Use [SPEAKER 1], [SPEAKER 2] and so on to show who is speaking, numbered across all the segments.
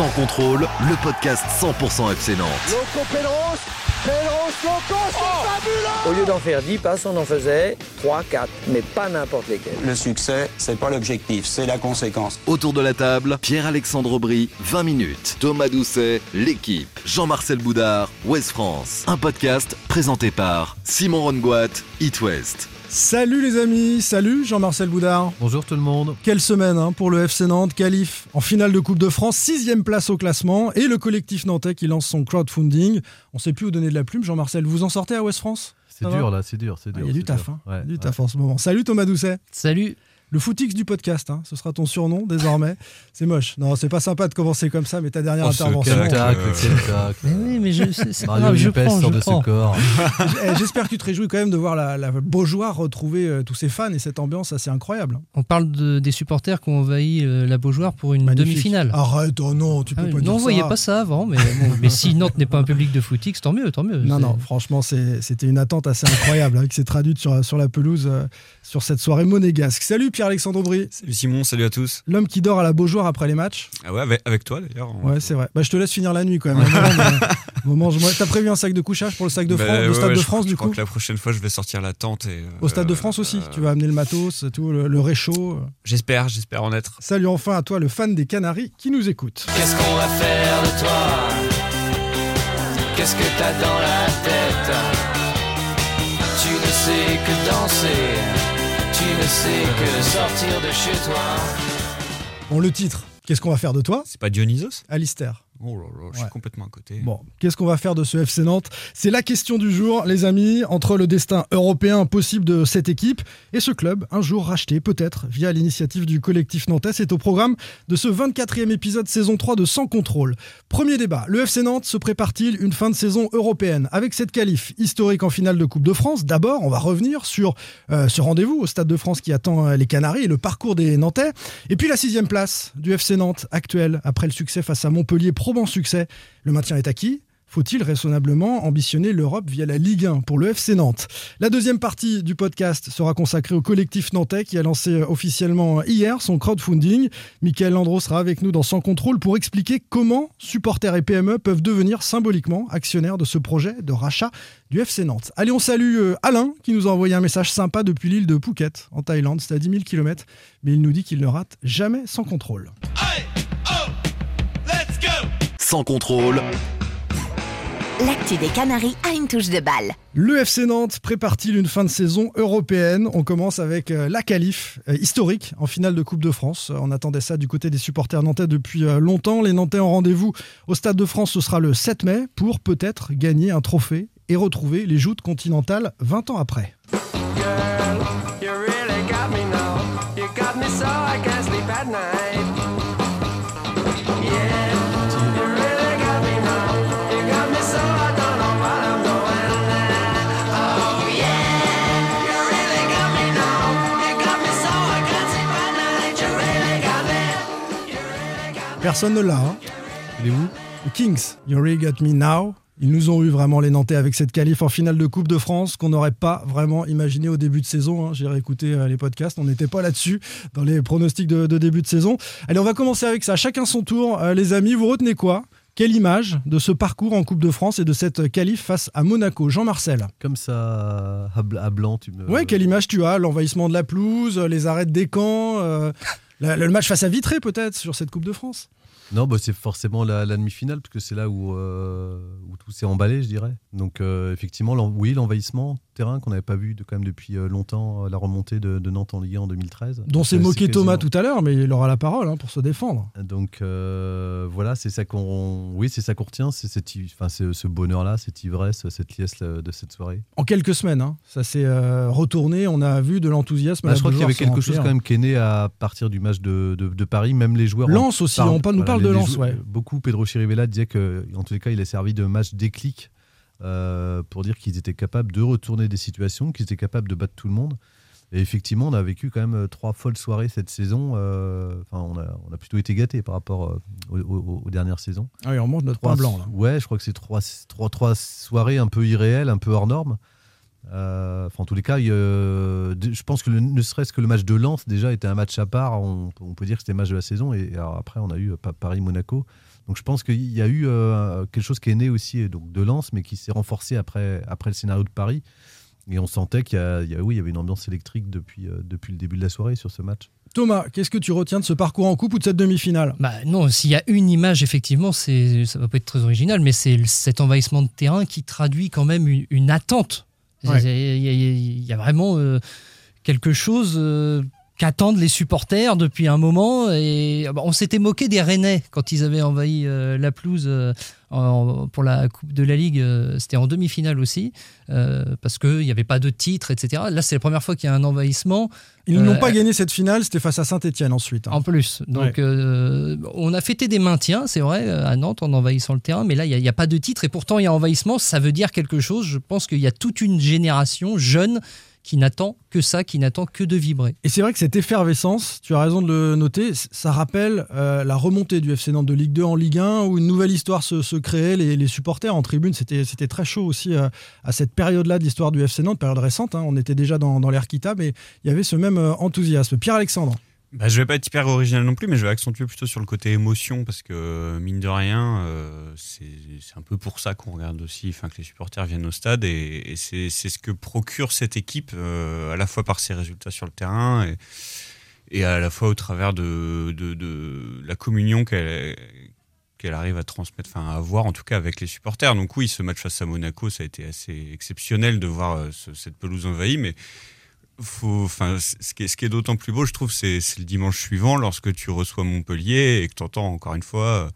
[SPEAKER 1] Sans contrôle, le podcast 100% FC Nantes.
[SPEAKER 2] Loco Pedros, Pedros Loco, c'est fabuleux
[SPEAKER 3] Au lieu d'en faire 10 passes, on en faisait 3, 4, mais pas n'importe lesquels.
[SPEAKER 4] Le succès, c'est pas l'objectif, c'est la conséquence.
[SPEAKER 1] Autour de la table, Pierre-Alexandre Aubry, 20 minutes. Thomas Doucet, l'équipe. Jean-Marcel Boudard, West France. Un podcast présenté par Simon Rongoat, It West.
[SPEAKER 5] Salut les amis, salut Jean-Marcel Boudard.
[SPEAKER 6] Bonjour tout le monde.
[SPEAKER 5] Quelle semaine hein, pour le FC Nantes, qualif en finale de Coupe de France, sixième place au classement et le collectif nantais qui lance son crowdfunding. On sait plus où donner de la plume, Jean-Marcel. Vous en sortez à West France?
[SPEAKER 6] C'est dur là, c'est dur, c'est dur.
[SPEAKER 5] Il y a du taf,
[SPEAKER 6] dur.
[SPEAKER 5] hein,
[SPEAKER 6] Ouais,
[SPEAKER 5] du
[SPEAKER 6] ouais.
[SPEAKER 5] taf en ce moment. Salut Thomas Doucet.
[SPEAKER 7] Salut.
[SPEAKER 5] Le footix du podcast, hein, ce sera ton surnom désormais. c'est moche. Non, c'est pas sympa de commencer comme ça, mais ta dernière
[SPEAKER 6] Oh,
[SPEAKER 5] intervention.
[SPEAKER 6] tacle, quel tacle.
[SPEAKER 7] Mais oui, mais je, c'est
[SPEAKER 6] Mario
[SPEAKER 7] grave, je prends,
[SPEAKER 6] sort
[SPEAKER 7] je
[SPEAKER 6] de
[SPEAKER 7] prends.
[SPEAKER 6] ce corps.
[SPEAKER 5] Eh, J'espère que tu te réjouis quand même de voir la, la Beaujoire retrouver euh, tous ses fans et cette ambiance assez incroyable.
[SPEAKER 7] On parle de- des supporters qui ont envahi euh, la Beaujoire pour une
[SPEAKER 5] Magnifique.
[SPEAKER 7] demi-finale.
[SPEAKER 5] Arrête, oh non, tu peux
[SPEAKER 7] Ah oui,
[SPEAKER 5] pas
[SPEAKER 7] non,
[SPEAKER 5] dire
[SPEAKER 7] on
[SPEAKER 5] ça.
[SPEAKER 7] voyait pas ça avant, mais, bon, mais si Nantes n'est pas un public de footix, tant mieux, tant mieux.
[SPEAKER 5] Non,
[SPEAKER 7] C'est-
[SPEAKER 5] non, franchement, c'est- c'était une attente assez incroyable hein, qui s'est traduite sur, sur la pelouse euh, sur cette soirée monégasque. Salut Pierre-Alexandre Aubry,
[SPEAKER 8] Salut Simon, salut à tous.
[SPEAKER 5] l'homme qui dort à la Beaujoire après les matchs.
[SPEAKER 8] Ah ouais, avec, avec toi d'ailleurs. on-
[SPEAKER 5] Ouais, c'est vrai. Bah, je te laisse finir la nuit quand même. Moment, je- T'as prévu un sac de couchage pour le sac de
[SPEAKER 8] Bah,
[SPEAKER 5] France, le
[SPEAKER 8] ouais,
[SPEAKER 5] Stade
[SPEAKER 8] ouais,
[SPEAKER 5] de
[SPEAKER 8] je-
[SPEAKER 5] France
[SPEAKER 8] je
[SPEAKER 5] du
[SPEAKER 8] crois
[SPEAKER 5] coup
[SPEAKER 8] que la prochaine fois, je vais sortir la tente. Et,
[SPEAKER 5] Au Stade de
[SPEAKER 8] euh,
[SPEAKER 5] France aussi.
[SPEAKER 8] euh,
[SPEAKER 5] Tu vas amener le matos, tout, le, le réchaud.
[SPEAKER 8] J'espère, j'espère en être.
[SPEAKER 5] Salut enfin à toi, le fan des Canaries qui nous écoute.
[SPEAKER 9] Qu'est-ce qu'on va faire de toi? Qu'est-ce que t'as dans la tête? Tu ne sais que danser, tu ne sais que sortir de chez toi.
[SPEAKER 5] Bon, le titre, qu'est-ce qu'on va faire de toi
[SPEAKER 8] C'est pas Dionysos
[SPEAKER 5] Alistair.
[SPEAKER 8] Oh là là, je
[SPEAKER 5] Ouais.
[SPEAKER 8] suis complètement à côté.
[SPEAKER 5] Bon, qu'est-ce qu'on va faire de ce FC Nantes? C'est la question du jour, les amis, entre le destin européen possible de cette équipe et ce club, un jour racheté peut-être via l'initiative du collectif nantais. C'est au programme de ce 24e épisode saison 3 de Sans contrôle. Premier débat, le FC Nantes se prépare-t-il une fin de saison européenne? Avec cette qualif historique en finale de Coupe de France D'abord, on va revenir sur euh, ce rendez-vous au Stade de France qui attend euh, les Canaries et le parcours des Nantais. Et puis la sixième place du FC Nantes actuel après le succès face à Montpellier, probant succès. Le maintien est acquis. Faut-il raisonnablement ambitionner l'Europe via la Ligue 1 pour le FC Nantes? La deuxième partie du podcast sera consacrée au collectif nantais qui a lancé officiellement hier son crowdfunding. Michael Landreau sera avec nous dans Sans Contrôle pour expliquer comment supporters et PME peuvent devenir symboliquement actionnaires de ce projet de rachat du FC Nantes. Allez, on salue euh, Alain qui nous a envoyé un message sympa depuis l'île de Phuket en Thaïlande. C'est à 10 000 km, mais il nous dit qu'il ne rate jamais Sans Contrôle.
[SPEAKER 1] Sans contrôle,
[SPEAKER 10] L'actu des Canaries a une touche de balle.
[SPEAKER 5] Le FC Nantes prépare-t-il une fin de saison européenne? On commence avec euh, la qualif euh, historique en finale de Coupe de France. Euh, On attendait ça du côté des supporters nantais depuis longtemps. Les Nantais ont rendez-vous au Stade de France, ce sera le 7 mai, pour peut-être gagner un trophée et retrouver les joutes continentales 20 ans après.
[SPEAKER 2] You really got me now. You got me so I can't sleep at night.
[SPEAKER 5] Personne ne l'a. hein.
[SPEAKER 6] Il est où?
[SPEAKER 5] Les Kings, You Really Got Me Now. Ils nous ont eu vraiment les Nantais avec cette qualif en finale de Coupe de France qu'on n'aurait pas vraiment imaginé au début de saison. hein. J'ai réécouté euh, les podcasts, on n'était pas là-dessus dans les pronostics de, de début de saison. Allez, on va commencer avec ça. Chacun son tour. Euh, les amis, vous retenez quoi? Quelle image de ce parcours en Coupe de France et de cette qualif face à Monaco? Jean-Marcel
[SPEAKER 6] Comme ça, à, bl- à blanc, tu me.
[SPEAKER 5] Ouais, quelle image tu as? L'envahissement de la pelouse, les arrêts des camps, euh, le match face à Vitré peut-être sur cette Coupe de France?
[SPEAKER 6] Non, bah, c'est forcément la, demi-finale, parce que c'est là où, euh, tout s'est emballé, je dirais. Donc, euh, effectivement, oui, l'envahissement terrain qu'on n'avait pas vu de, quand même depuis euh, longtemps, euh, la remontée de, de Nantes en Ligue 1 en 2013.
[SPEAKER 5] Dont s'est
[SPEAKER 6] Euh,
[SPEAKER 5] moqué Thomas tout à l'heure, mais il aura la parole hein, pour se défendre.
[SPEAKER 6] Donc euh, voilà, c'est ça qu'on, oui, c'est ça qu'on retient, c'est enfin, ce bonheur-là, cette ivresse, cette liesse de cette soirée.
[SPEAKER 5] En quelques semaines, hein. ça s'est euh, retourné, on a vu de l'enthousiasme.
[SPEAKER 6] Bah, je crois qu'il y avait quelque chose quand même qui est né à partir du match de, de- de Paris, même les joueurs.
[SPEAKER 5] Lens aussi, on parle- nous parle
[SPEAKER 6] les-
[SPEAKER 5] de Lens,
[SPEAKER 6] jou-
[SPEAKER 5] ouais.
[SPEAKER 6] Beaucoup, Pedro Chirivella disait que, en tous les cas, il a servi de match déclic euh, pour dire qu'ils étaient capables de retourner des situations, qu'ils étaient capables de battre tout le monde. Et effectivement, on a vécu quand même euh, trois folles soirées cette saison. euh, Enfin, on, a, on a plutôt été gâtés par rapport aux, aux- aux dernières saisons.
[SPEAKER 5] Ah oui, on mange notre
[SPEAKER 6] Trois-
[SPEAKER 5] pain blanc. Là.
[SPEAKER 6] Ouais, je crois que c'est trois, trois, trois soirées un peu irréelles, un peu hors normes. Euh, Enfin, en tous les cas, je pense que le- ne serait-ce que le match de Lens déjà était un match à part. On, on peut dire que c'était le match de la saison. Et alors après, on a eu Pa- Paris-Monaco. Donc je pense qu'il y a eu euh, quelque chose qui est né aussi euh, donc de Lens, mais qui s'est renforcé après, après le scénario de Paris. Et on sentait qu'il y, y oui, il y avait une ambiance électrique depuis, euh, depuis le début de la soirée sur ce match.
[SPEAKER 5] Thomas, qu'est-ce que tu retiens de ce parcours en coupe ou de cette demi-finale?
[SPEAKER 7] Bah non, s'il y a une image, effectivement, c'est, ça va pas être très original, mais c'est cet envahissement de terrain qui traduit quand même une, une attente.
[SPEAKER 5] Ouais.
[SPEAKER 7] Il y, a- y y vraiment euh, quelque chose euh, qu'attendent les supporters depuis un moment. Et ah bah, on s'était moqué des Rennais quand ils avaient envahi euh, la pelouse euh, en- pour la Coupe de la Ligue. euh, C'était en demi-finale aussi, parce qu'il n'y avait pas de titre, etc. Là, c'est la première fois qu'il y a un envahissement.
[SPEAKER 5] Ils n'ont pas gagné cette finale, c'était face à Saint-Etienne ensuite. hein.
[SPEAKER 7] En plus. Donc, on a fêté des maintiens, c'est vrai, à Nantes en envahissant le terrain, mais là, il n'y a, pas de titre et pourtant, il y a envahissement. Ça veut dire quelque chose. Je pense qu'il y a toute une génération jeune qui n'attend que ça, qui n'attend que de vibrer.
[SPEAKER 5] Et c'est vrai que cette effervescence, tu as raison de le noter, ça rappelle euh, la remontée du FC Nantes de Ligue 2 en Ligue 1 où une nouvelle histoire se, créait. Les, supporters en tribune, c'était très chaud aussi euh, à cette période-là de l'histoire du FC Nantes, période récente. hein. on était déjà dans, dans l'ère Kita, mais il y avait ce même euh, enthousiasme. Pierre-Alexandre.
[SPEAKER 8] Bah, je vais pas être hyper original non plus, mais je vais accentuer plutôt sur le côté émotion parce que mine de rien, euh, c'est un peu pour ça qu'on regarde aussi, enfin que les supporters viennent au stade et, et c'est ce que procure cette équipe euh, à la fois par ses résultats sur le terrain et, et à la fois au travers de, de, la communion qu'elle qu'elle arrive à transmettre, enfin à avoir en tout cas avec les supporters. Donc oui, ce match face à Monaco, ça a été assez exceptionnel de voir euh, ce- cette pelouse envahie, mais faut, enfin, c- ce qui est, d'autant plus beau, je trouve, c'est le dimanche suivant, lorsque tu reçois Montpellier et que tu entends encore une fois,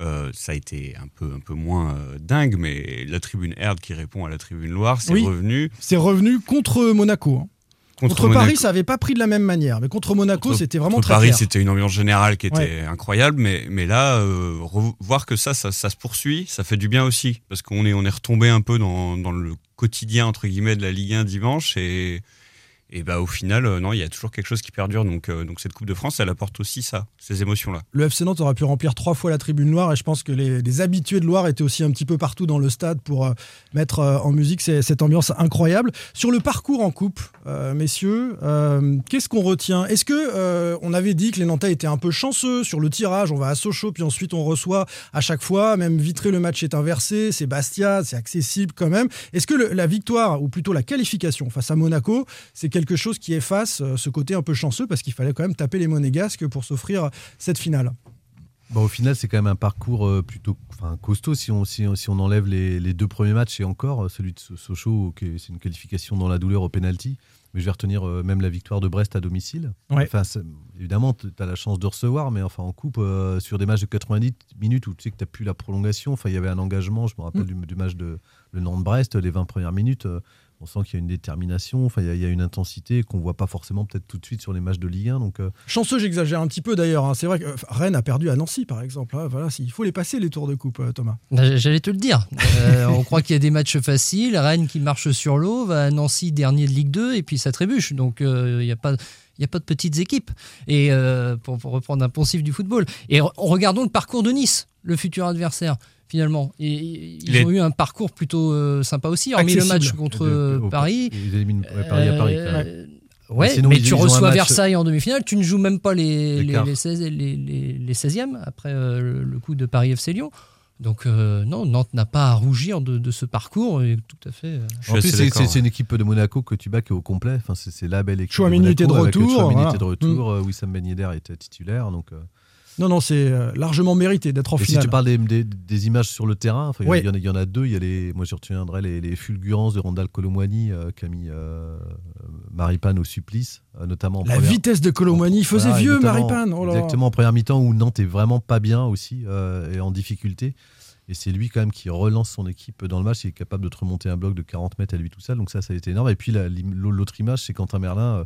[SPEAKER 8] euh, ça a été un peu, un peu moins euh, dingue, mais la tribune Erd qui répond à la tribune Loire, c'est
[SPEAKER 5] Oui.
[SPEAKER 8] revenu.
[SPEAKER 5] C'est revenu contre Monaco. hein. Contre,
[SPEAKER 8] Monaco.
[SPEAKER 5] Paris, ça n'avait pas pris de la même manière, mais contre Monaco, c'était vraiment
[SPEAKER 8] contre
[SPEAKER 5] très
[SPEAKER 8] Paris, c'était une ambiance générale qui était
[SPEAKER 5] Ouais.
[SPEAKER 8] incroyable, mais, mais là, euh, voir que ça, ça, ça se poursuit, ça fait du bien aussi, parce qu'on est, on est retombé un peu dans, dans le quotidien entre guillemets de la Ligue 1 dimanche, et, et bah au final, euh, non, il y a toujours quelque chose qui perdure. Donc, euh, donc cette Coupe de France, elle apporte aussi ça, ces émotions-là.
[SPEAKER 5] Le FC Nantes aurait pu remplir trois fois la tribune Loire et je pense que les, habitués de Loire étaient aussi un petit peu partout dans le stade pour euh, mettre en musique cette ambiance incroyable. Sur le parcours en coupe, messieurs, qu'est-ce qu'on retient? Est-ce que on avait dit que les Nantais étaient un peu chanceux sur le tirage? On va à Sochaux puis ensuite on reçoit à chaque fois, même Vitré le match est inversé, c'est Bastia, c'est accessible quand même. Est-ce que la victoire ou plutôt la qualification face à Monaco, c'est chose qui efface euh, ce côté un peu chanceux parce qu'il fallait quand même taper les monégasques pour s'offrir cette finale
[SPEAKER 6] Bon, au final, c'est quand même un parcours euh, plutôt enfin, costaud si on, si, si on enlève les, les deux premiers matchs et encore euh, celui de So- Sochaux, c'est une qualification dans la douleur au penalty. Mais je vais retenir même la victoire de Brest à domicile.
[SPEAKER 5] Ouais.
[SPEAKER 6] Enfin, évidemment, tu as la chance de recevoir, mais enfin en coupe, euh, sur des matchs de 90 minutes où tu sais que tu n'as plus la prolongation, enfin, il y avait un engagement, je me rappelle
[SPEAKER 5] Mm.
[SPEAKER 6] du, du match de le Nantes-Brest, les 20 premières minutes. euh, on sent qu'il y a une détermination, enfin, il y a- il y, a une intensité qu'on voit pas forcément peut-être tout de suite sur les matchs de Ligue 1. Donc, euh,
[SPEAKER 5] Chanceux, j'exagère un petit peu d'ailleurs. hein. C'est vrai que euh, Rennes a perdu à Nancy, par exemple. hein. Voilà, il faut les passer, les tours de coupe, euh, Thomas.
[SPEAKER 7] Bah, J'allais te le dire. Euh, on croit qu'il y a des matchs faciles. Rennes qui marche sur l'eau, va à Nancy dernier de Ligue 2 et puis ça trébuche. Donc euh, il n'y a pas. Il n'y a pas de petites équipes. Et euh, pour, pour reprendre un poncif du football. Et re- regardons le parcours de Nice, le futur adversaire, finalement. Et, ils ont eu un parcours plutôt euh, sympa aussi, hormis le match contre
[SPEAKER 6] de-
[SPEAKER 7] euh, Paris.
[SPEAKER 6] Ils éliminent ouais, Paris à Paris. quand même.
[SPEAKER 7] Euh, Ouais,
[SPEAKER 6] Mais sinon,
[SPEAKER 7] mais
[SPEAKER 6] ils-
[SPEAKER 7] tu
[SPEAKER 6] ils
[SPEAKER 7] reçois
[SPEAKER 6] match-
[SPEAKER 7] Versailles en demi-finale, tu ne joues même pas les, les, les, 16, les, les- les 16e après euh, le- coup de Paris FC Lyon. Donc euh, non, Nantes n'a pas à rougir de, de ce parcours et tout à fait. euh,
[SPEAKER 6] En plus, c'est- c'est une équipe de Monaco que tu bats qui est au complet. Enfin, c'est c'est la belle équipe. Monaco,
[SPEAKER 5] était de retour,
[SPEAKER 6] Chouameni
[SPEAKER 5] voilà.
[SPEAKER 6] était de retour. euh, Wissam Ben Yedder était titulaire. Donc, euh.
[SPEAKER 5] Non, non, c'est euh, largement mérité d'être en
[SPEAKER 6] Et si
[SPEAKER 5] finale.
[SPEAKER 6] tu parles des, des- des images sur le terrain, enfin, il y en a-
[SPEAKER 5] Ouais.
[SPEAKER 6] il y, en a- il y en a deux. Il y a les, moi, je retiendrai les, les fulgurances de Randall Colomwani euh, qui a mis euh, Maripane au supplice, euh, notamment en
[SPEAKER 5] La
[SPEAKER 6] première-
[SPEAKER 5] vitesse de Colomani, il faisait
[SPEAKER 6] Voilà,
[SPEAKER 5] vieux, Maripane. Oh.
[SPEAKER 6] Exactement, en première mi-temps où Nantes est vraiment pas bien aussi euh, et en difficulté. Et c'est lui quand même qui relance son équipe dans le match. Il est capable de te remonter un bloc de 40 mètres à lui tout seul. Donc ça, ça a été énorme. Et puis la- l'autre image, c'est Quentin Merlin euh,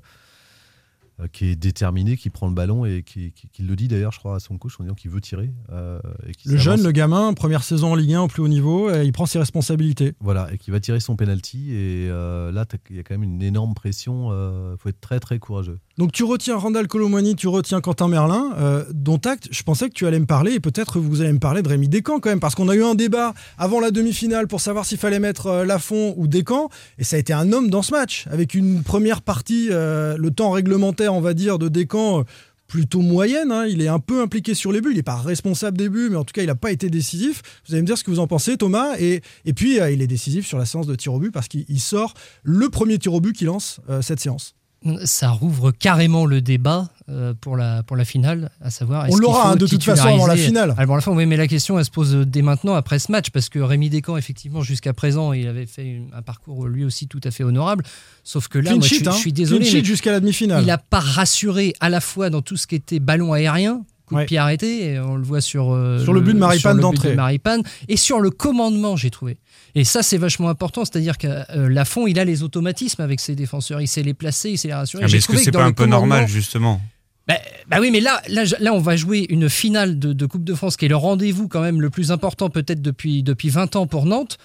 [SPEAKER 6] qui est déterminé, qui prend le ballon et qui, qui- qui le dit d'ailleurs, je crois, à son coach en disant qu'il veut tirer. euh, et
[SPEAKER 5] Le jeune, le gamin, première saison en Ligue 1 au plus haut niveau, et il prend ses responsabilités.
[SPEAKER 6] Voilà, et qui va tirer son penalty. Et euh, là, il y a quand même une énorme pression. Il faut être très très courageux.
[SPEAKER 5] Donc tu retiens Randall Colomwani, tu retiens Quentin Merlin, euh, dont acte, je pensais que tu allais me parler, et peut-être vous allez me parler de Rémi Descamps quand même, parce qu'on a eu un débat avant la demi-finale pour savoir s'il fallait mettre euh, Lafont ou Descamps, et ça a été un homme dans ce match, avec une première partie, euh, le temps réglementaire, on va dire, de Descamps euh, plutôt moyenne, hein. il est un peu impliqué sur les buts, il n'est pas responsable des buts, mais en tout cas il n'a pas été décisif. Vous allez me dire ce que vous en pensez Thomas, et, et puis il est décisif sur la séance de tir au but, parce qu'il il sort le premier tir au but qui lance cette séance.
[SPEAKER 7] Ça rouvre carrément le débat euh, pour, la, pour la finale, à savoir.
[SPEAKER 5] On l'aura, hein, de toute façon, avant la finale.
[SPEAKER 7] Avant la fin, oui, mais la question, elle se pose dès maintenant, après ce match, parce que Rémi Descamps, effectivement, jusqu'à présent, il avait fait un parcours lui aussi tout à fait honorable. Sauf que là, moi, je,
[SPEAKER 5] sheet,
[SPEAKER 7] suis-
[SPEAKER 5] hein.
[SPEAKER 7] je suis désolé.
[SPEAKER 5] Jusqu'à la demi-finale.
[SPEAKER 7] Il n'a pas rassuré à la fois dans tout ce qui était ballon aérien, coup de pied arrêté, et on le voit sur, euh,
[SPEAKER 5] Sur le but de Maripane
[SPEAKER 7] sur le but
[SPEAKER 5] d'entrée.
[SPEAKER 7] de et sur le commandement, j'ai trouvé. Et ça, c'est vachement important, c'est-à-dire que euh, Lafont, il a les automatismes avec ses défenseurs, il sait les placer, il sait les rassurer.
[SPEAKER 8] Ah, mais est-ce que c'est
[SPEAKER 7] dans
[SPEAKER 8] pas
[SPEAKER 7] le
[SPEAKER 8] un peu normal, justement
[SPEAKER 7] bah, bah oui, mais là, là, là, on va jouer une finale de, de Coupe de France qui est le rendez-vous quand même le plus important peut-être depuis, depuis 20 ans pour Nantes.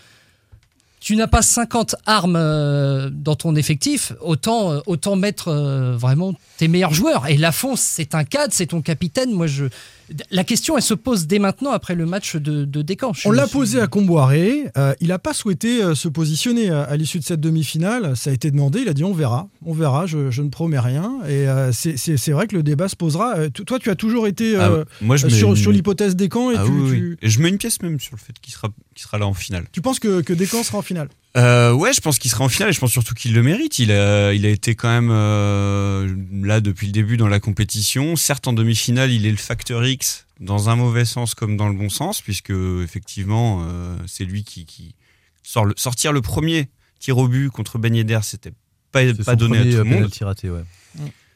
[SPEAKER 7] Tu n'as pas 50 armes euh, dans ton effectif, autant, euh, autant mettre euh, vraiment tes meilleurs joueurs. Et Lafont, c'est un cadre, c'est ton capitaine. Moi, je... La question, elle se pose dès maintenant après le match de, de Descamps.
[SPEAKER 5] On l'a posé à Comboiré. euh, il n'a pas souhaité euh, se positionner euh, à l'issue de cette demi-finale. Ça a été demandé. Il a dit on verra. On verra. Je, je ne promets rien. Et euh, c'est- c'est c'est vrai que le débat se posera. Euh, t- toi, tu as toujours été
[SPEAKER 8] Ah, moi, je mets
[SPEAKER 5] sur,
[SPEAKER 8] une-
[SPEAKER 5] sur l'hypothèse Descamps. Et
[SPEAKER 8] Ah
[SPEAKER 5] tu,
[SPEAKER 8] oui, oui.
[SPEAKER 5] tu-
[SPEAKER 8] Et je mets une pièce même sur le fait qu'il sera, qu'il sera là en finale.
[SPEAKER 5] tu penses que, que Descamps sera en finale?
[SPEAKER 8] Euh, ouais, je pense qu'il sera en finale et je pense surtout qu'il le mérite. Il a, il a été quand même euh, là depuis le début dans la compétition. Certes, en demi-finale, il est le facteur X dans un mauvais sens comme dans le bon sens, puisque effectivement, euh, c'est lui qui, qui sort le, sortir le premier tir au but contre Ben Yedder, c'était pas, pas
[SPEAKER 6] son
[SPEAKER 8] donné à tout le monde
[SPEAKER 6] raté, ouais.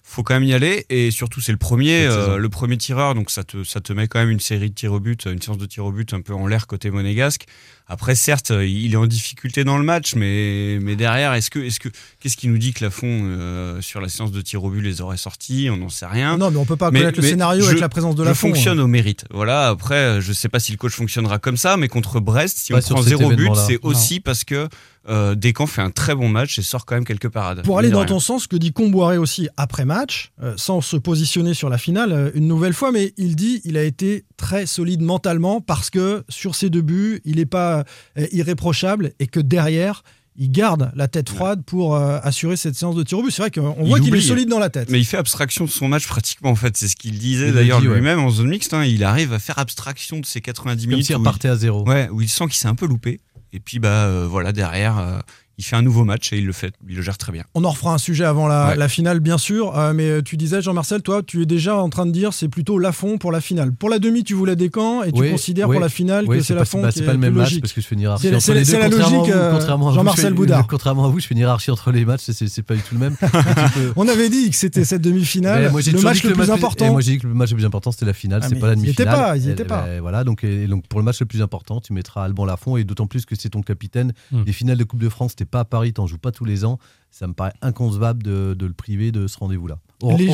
[SPEAKER 8] faut quand même y aller et surtout c'est le premier euh, le premier tireur donc ça te ça te met quand même une série de tirs au but une séance de tirs au but un peu en l'air côté monégasque après certes il est en difficulté dans le match mais mais derrière est-ce que est-ce que qu'est-ce qui nous dit que Lafont euh, sur la séance de tirs au but les aurait sortis? On n'en sait rien
[SPEAKER 5] Non, mais on peut pas
[SPEAKER 8] Mais-
[SPEAKER 5] connaître le scénario
[SPEAKER 8] je-
[SPEAKER 5] avec la présence de Lafont.
[SPEAKER 8] fonctionne au mérite voilà après je sais pas si le coach fonctionnera comme ça mais contre Brest si
[SPEAKER 6] Pas
[SPEAKER 8] on
[SPEAKER 6] sur
[SPEAKER 8] prend zéro but c'est
[SPEAKER 6] Non.
[SPEAKER 8] aussi parce que euh, Descamps fait un très bon match et sort quand même quelques parades
[SPEAKER 5] Pour aller dans
[SPEAKER 8] rien.
[SPEAKER 5] ton sens, ce que dit Comboiré aussi après match, euh, sans se positionner sur la finale euh, une nouvelle fois, mais il dit il a été très solide mentalement parce que sur ses deux buts, il n'est pas euh, irréprochable et que derrière, il garde la tête froide pour euh, assurer cette séance de tir au but. C'est vrai qu'on voit qu'il est solide dans la tête.
[SPEAKER 8] Mais il fait abstraction de son match pratiquement en fait, c'est ce qu'il disait d'ailleurs
[SPEAKER 6] dit, ouais.
[SPEAKER 8] lui-même en zone mixte. hein. il arrive à faire abstraction de ses 90
[SPEAKER 6] Comme
[SPEAKER 8] minutes.
[SPEAKER 6] s'il
[SPEAKER 8] où
[SPEAKER 6] repartait à zéro.
[SPEAKER 8] Ouais, où il sent qu'il s'est un peu loupé. Et puis bah euh, voilà derrière, euh, il fait un nouveau match et il le fait, il le gère très bien.
[SPEAKER 5] On en refera un sujet avant la,
[SPEAKER 8] Ouais.
[SPEAKER 5] la finale, bien sûr. euh, mais tu disais, Jean-Marcel, toi, tu es déjà en train de dire c'est plutôt Lafont pour la finale. Pour la demi, tu voulais Descamps et tu
[SPEAKER 6] Oui,
[SPEAKER 5] considères
[SPEAKER 6] oui,
[SPEAKER 5] pour la finale
[SPEAKER 6] oui,
[SPEAKER 5] que c'est Lafont
[SPEAKER 6] bah,
[SPEAKER 5] qui
[SPEAKER 6] c'est
[SPEAKER 5] est
[SPEAKER 6] pas le même match parce que je fais une hiérarchie entre les deux.
[SPEAKER 5] c'est la logique, euh, Jean-Marcel Boudard.
[SPEAKER 6] Contrairement à vous, je fais une hiérarchie entre les matchs, c'est- pas du tout le même.
[SPEAKER 5] On avait dit que c'était cette demi-finale, le match le plus important.
[SPEAKER 6] moi, j'ai dit que le match le plus important, c'était la finale,
[SPEAKER 5] Ah,
[SPEAKER 6] c'est pas la demi-finale. Et-
[SPEAKER 5] étaient pas.
[SPEAKER 6] ben, voilà, donc, pour le match le plus important, tu mettras Alban Lafont et d'autant plus que c'est ton capitaine.
[SPEAKER 7] Hmm.
[SPEAKER 6] Les finales de Coupe de France, t'es pas à Paris, t'en joues pas tous les ans. Ça me paraît inconcevable de, de le priver de ce rendez-vous-là.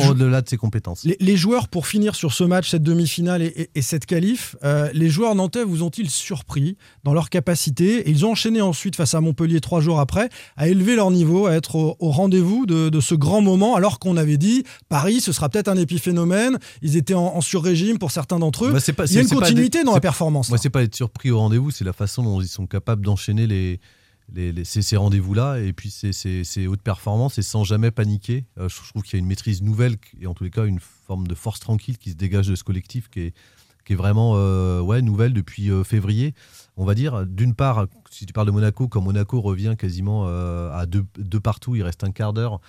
[SPEAKER 6] Au-delà de ses compétences.
[SPEAKER 5] Les, les joueurs, pour finir sur ce match, cette demi-finale et, et- et cette qualif, euh, les joueurs nantais vous ont-ils surpris dans leur capacité? Et Ils ont enchaîné ensuite face à Montpellier trois jours après à élever leur niveau, à être au, au rendez-vous de, de ce grand moment, alors qu'on avait dit Paris, ce sera peut-être un épiphénomène. Ils étaient en, en sur-régime pour certains d'entre eux.
[SPEAKER 6] Bah, pas-
[SPEAKER 5] Il y a une continuité
[SPEAKER 6] des-
[SPEAKER 5] dans la performance.
[SPEAKER 6] Moi, c'est pas être surpris au rendez-vous, c'est la façon dont ils sont capables d'enchaîner les, les- ces, rendez-vous-là et puis ces, ces- hautes performances et sans jamais paniquer. Euh, je, je trouve qu'il y a une maîtrise nouvelle et en tous les cas une forme de force tranquille qui se dégage de ce collectif qui est, qui est vraiment euh, ouais, nouvelle depuis euh, février. On va dire, d'une part, si tu parles de Monaco, quand Monaco revient quasiment euh, à deux, deux partout, il reste un quart d'heure.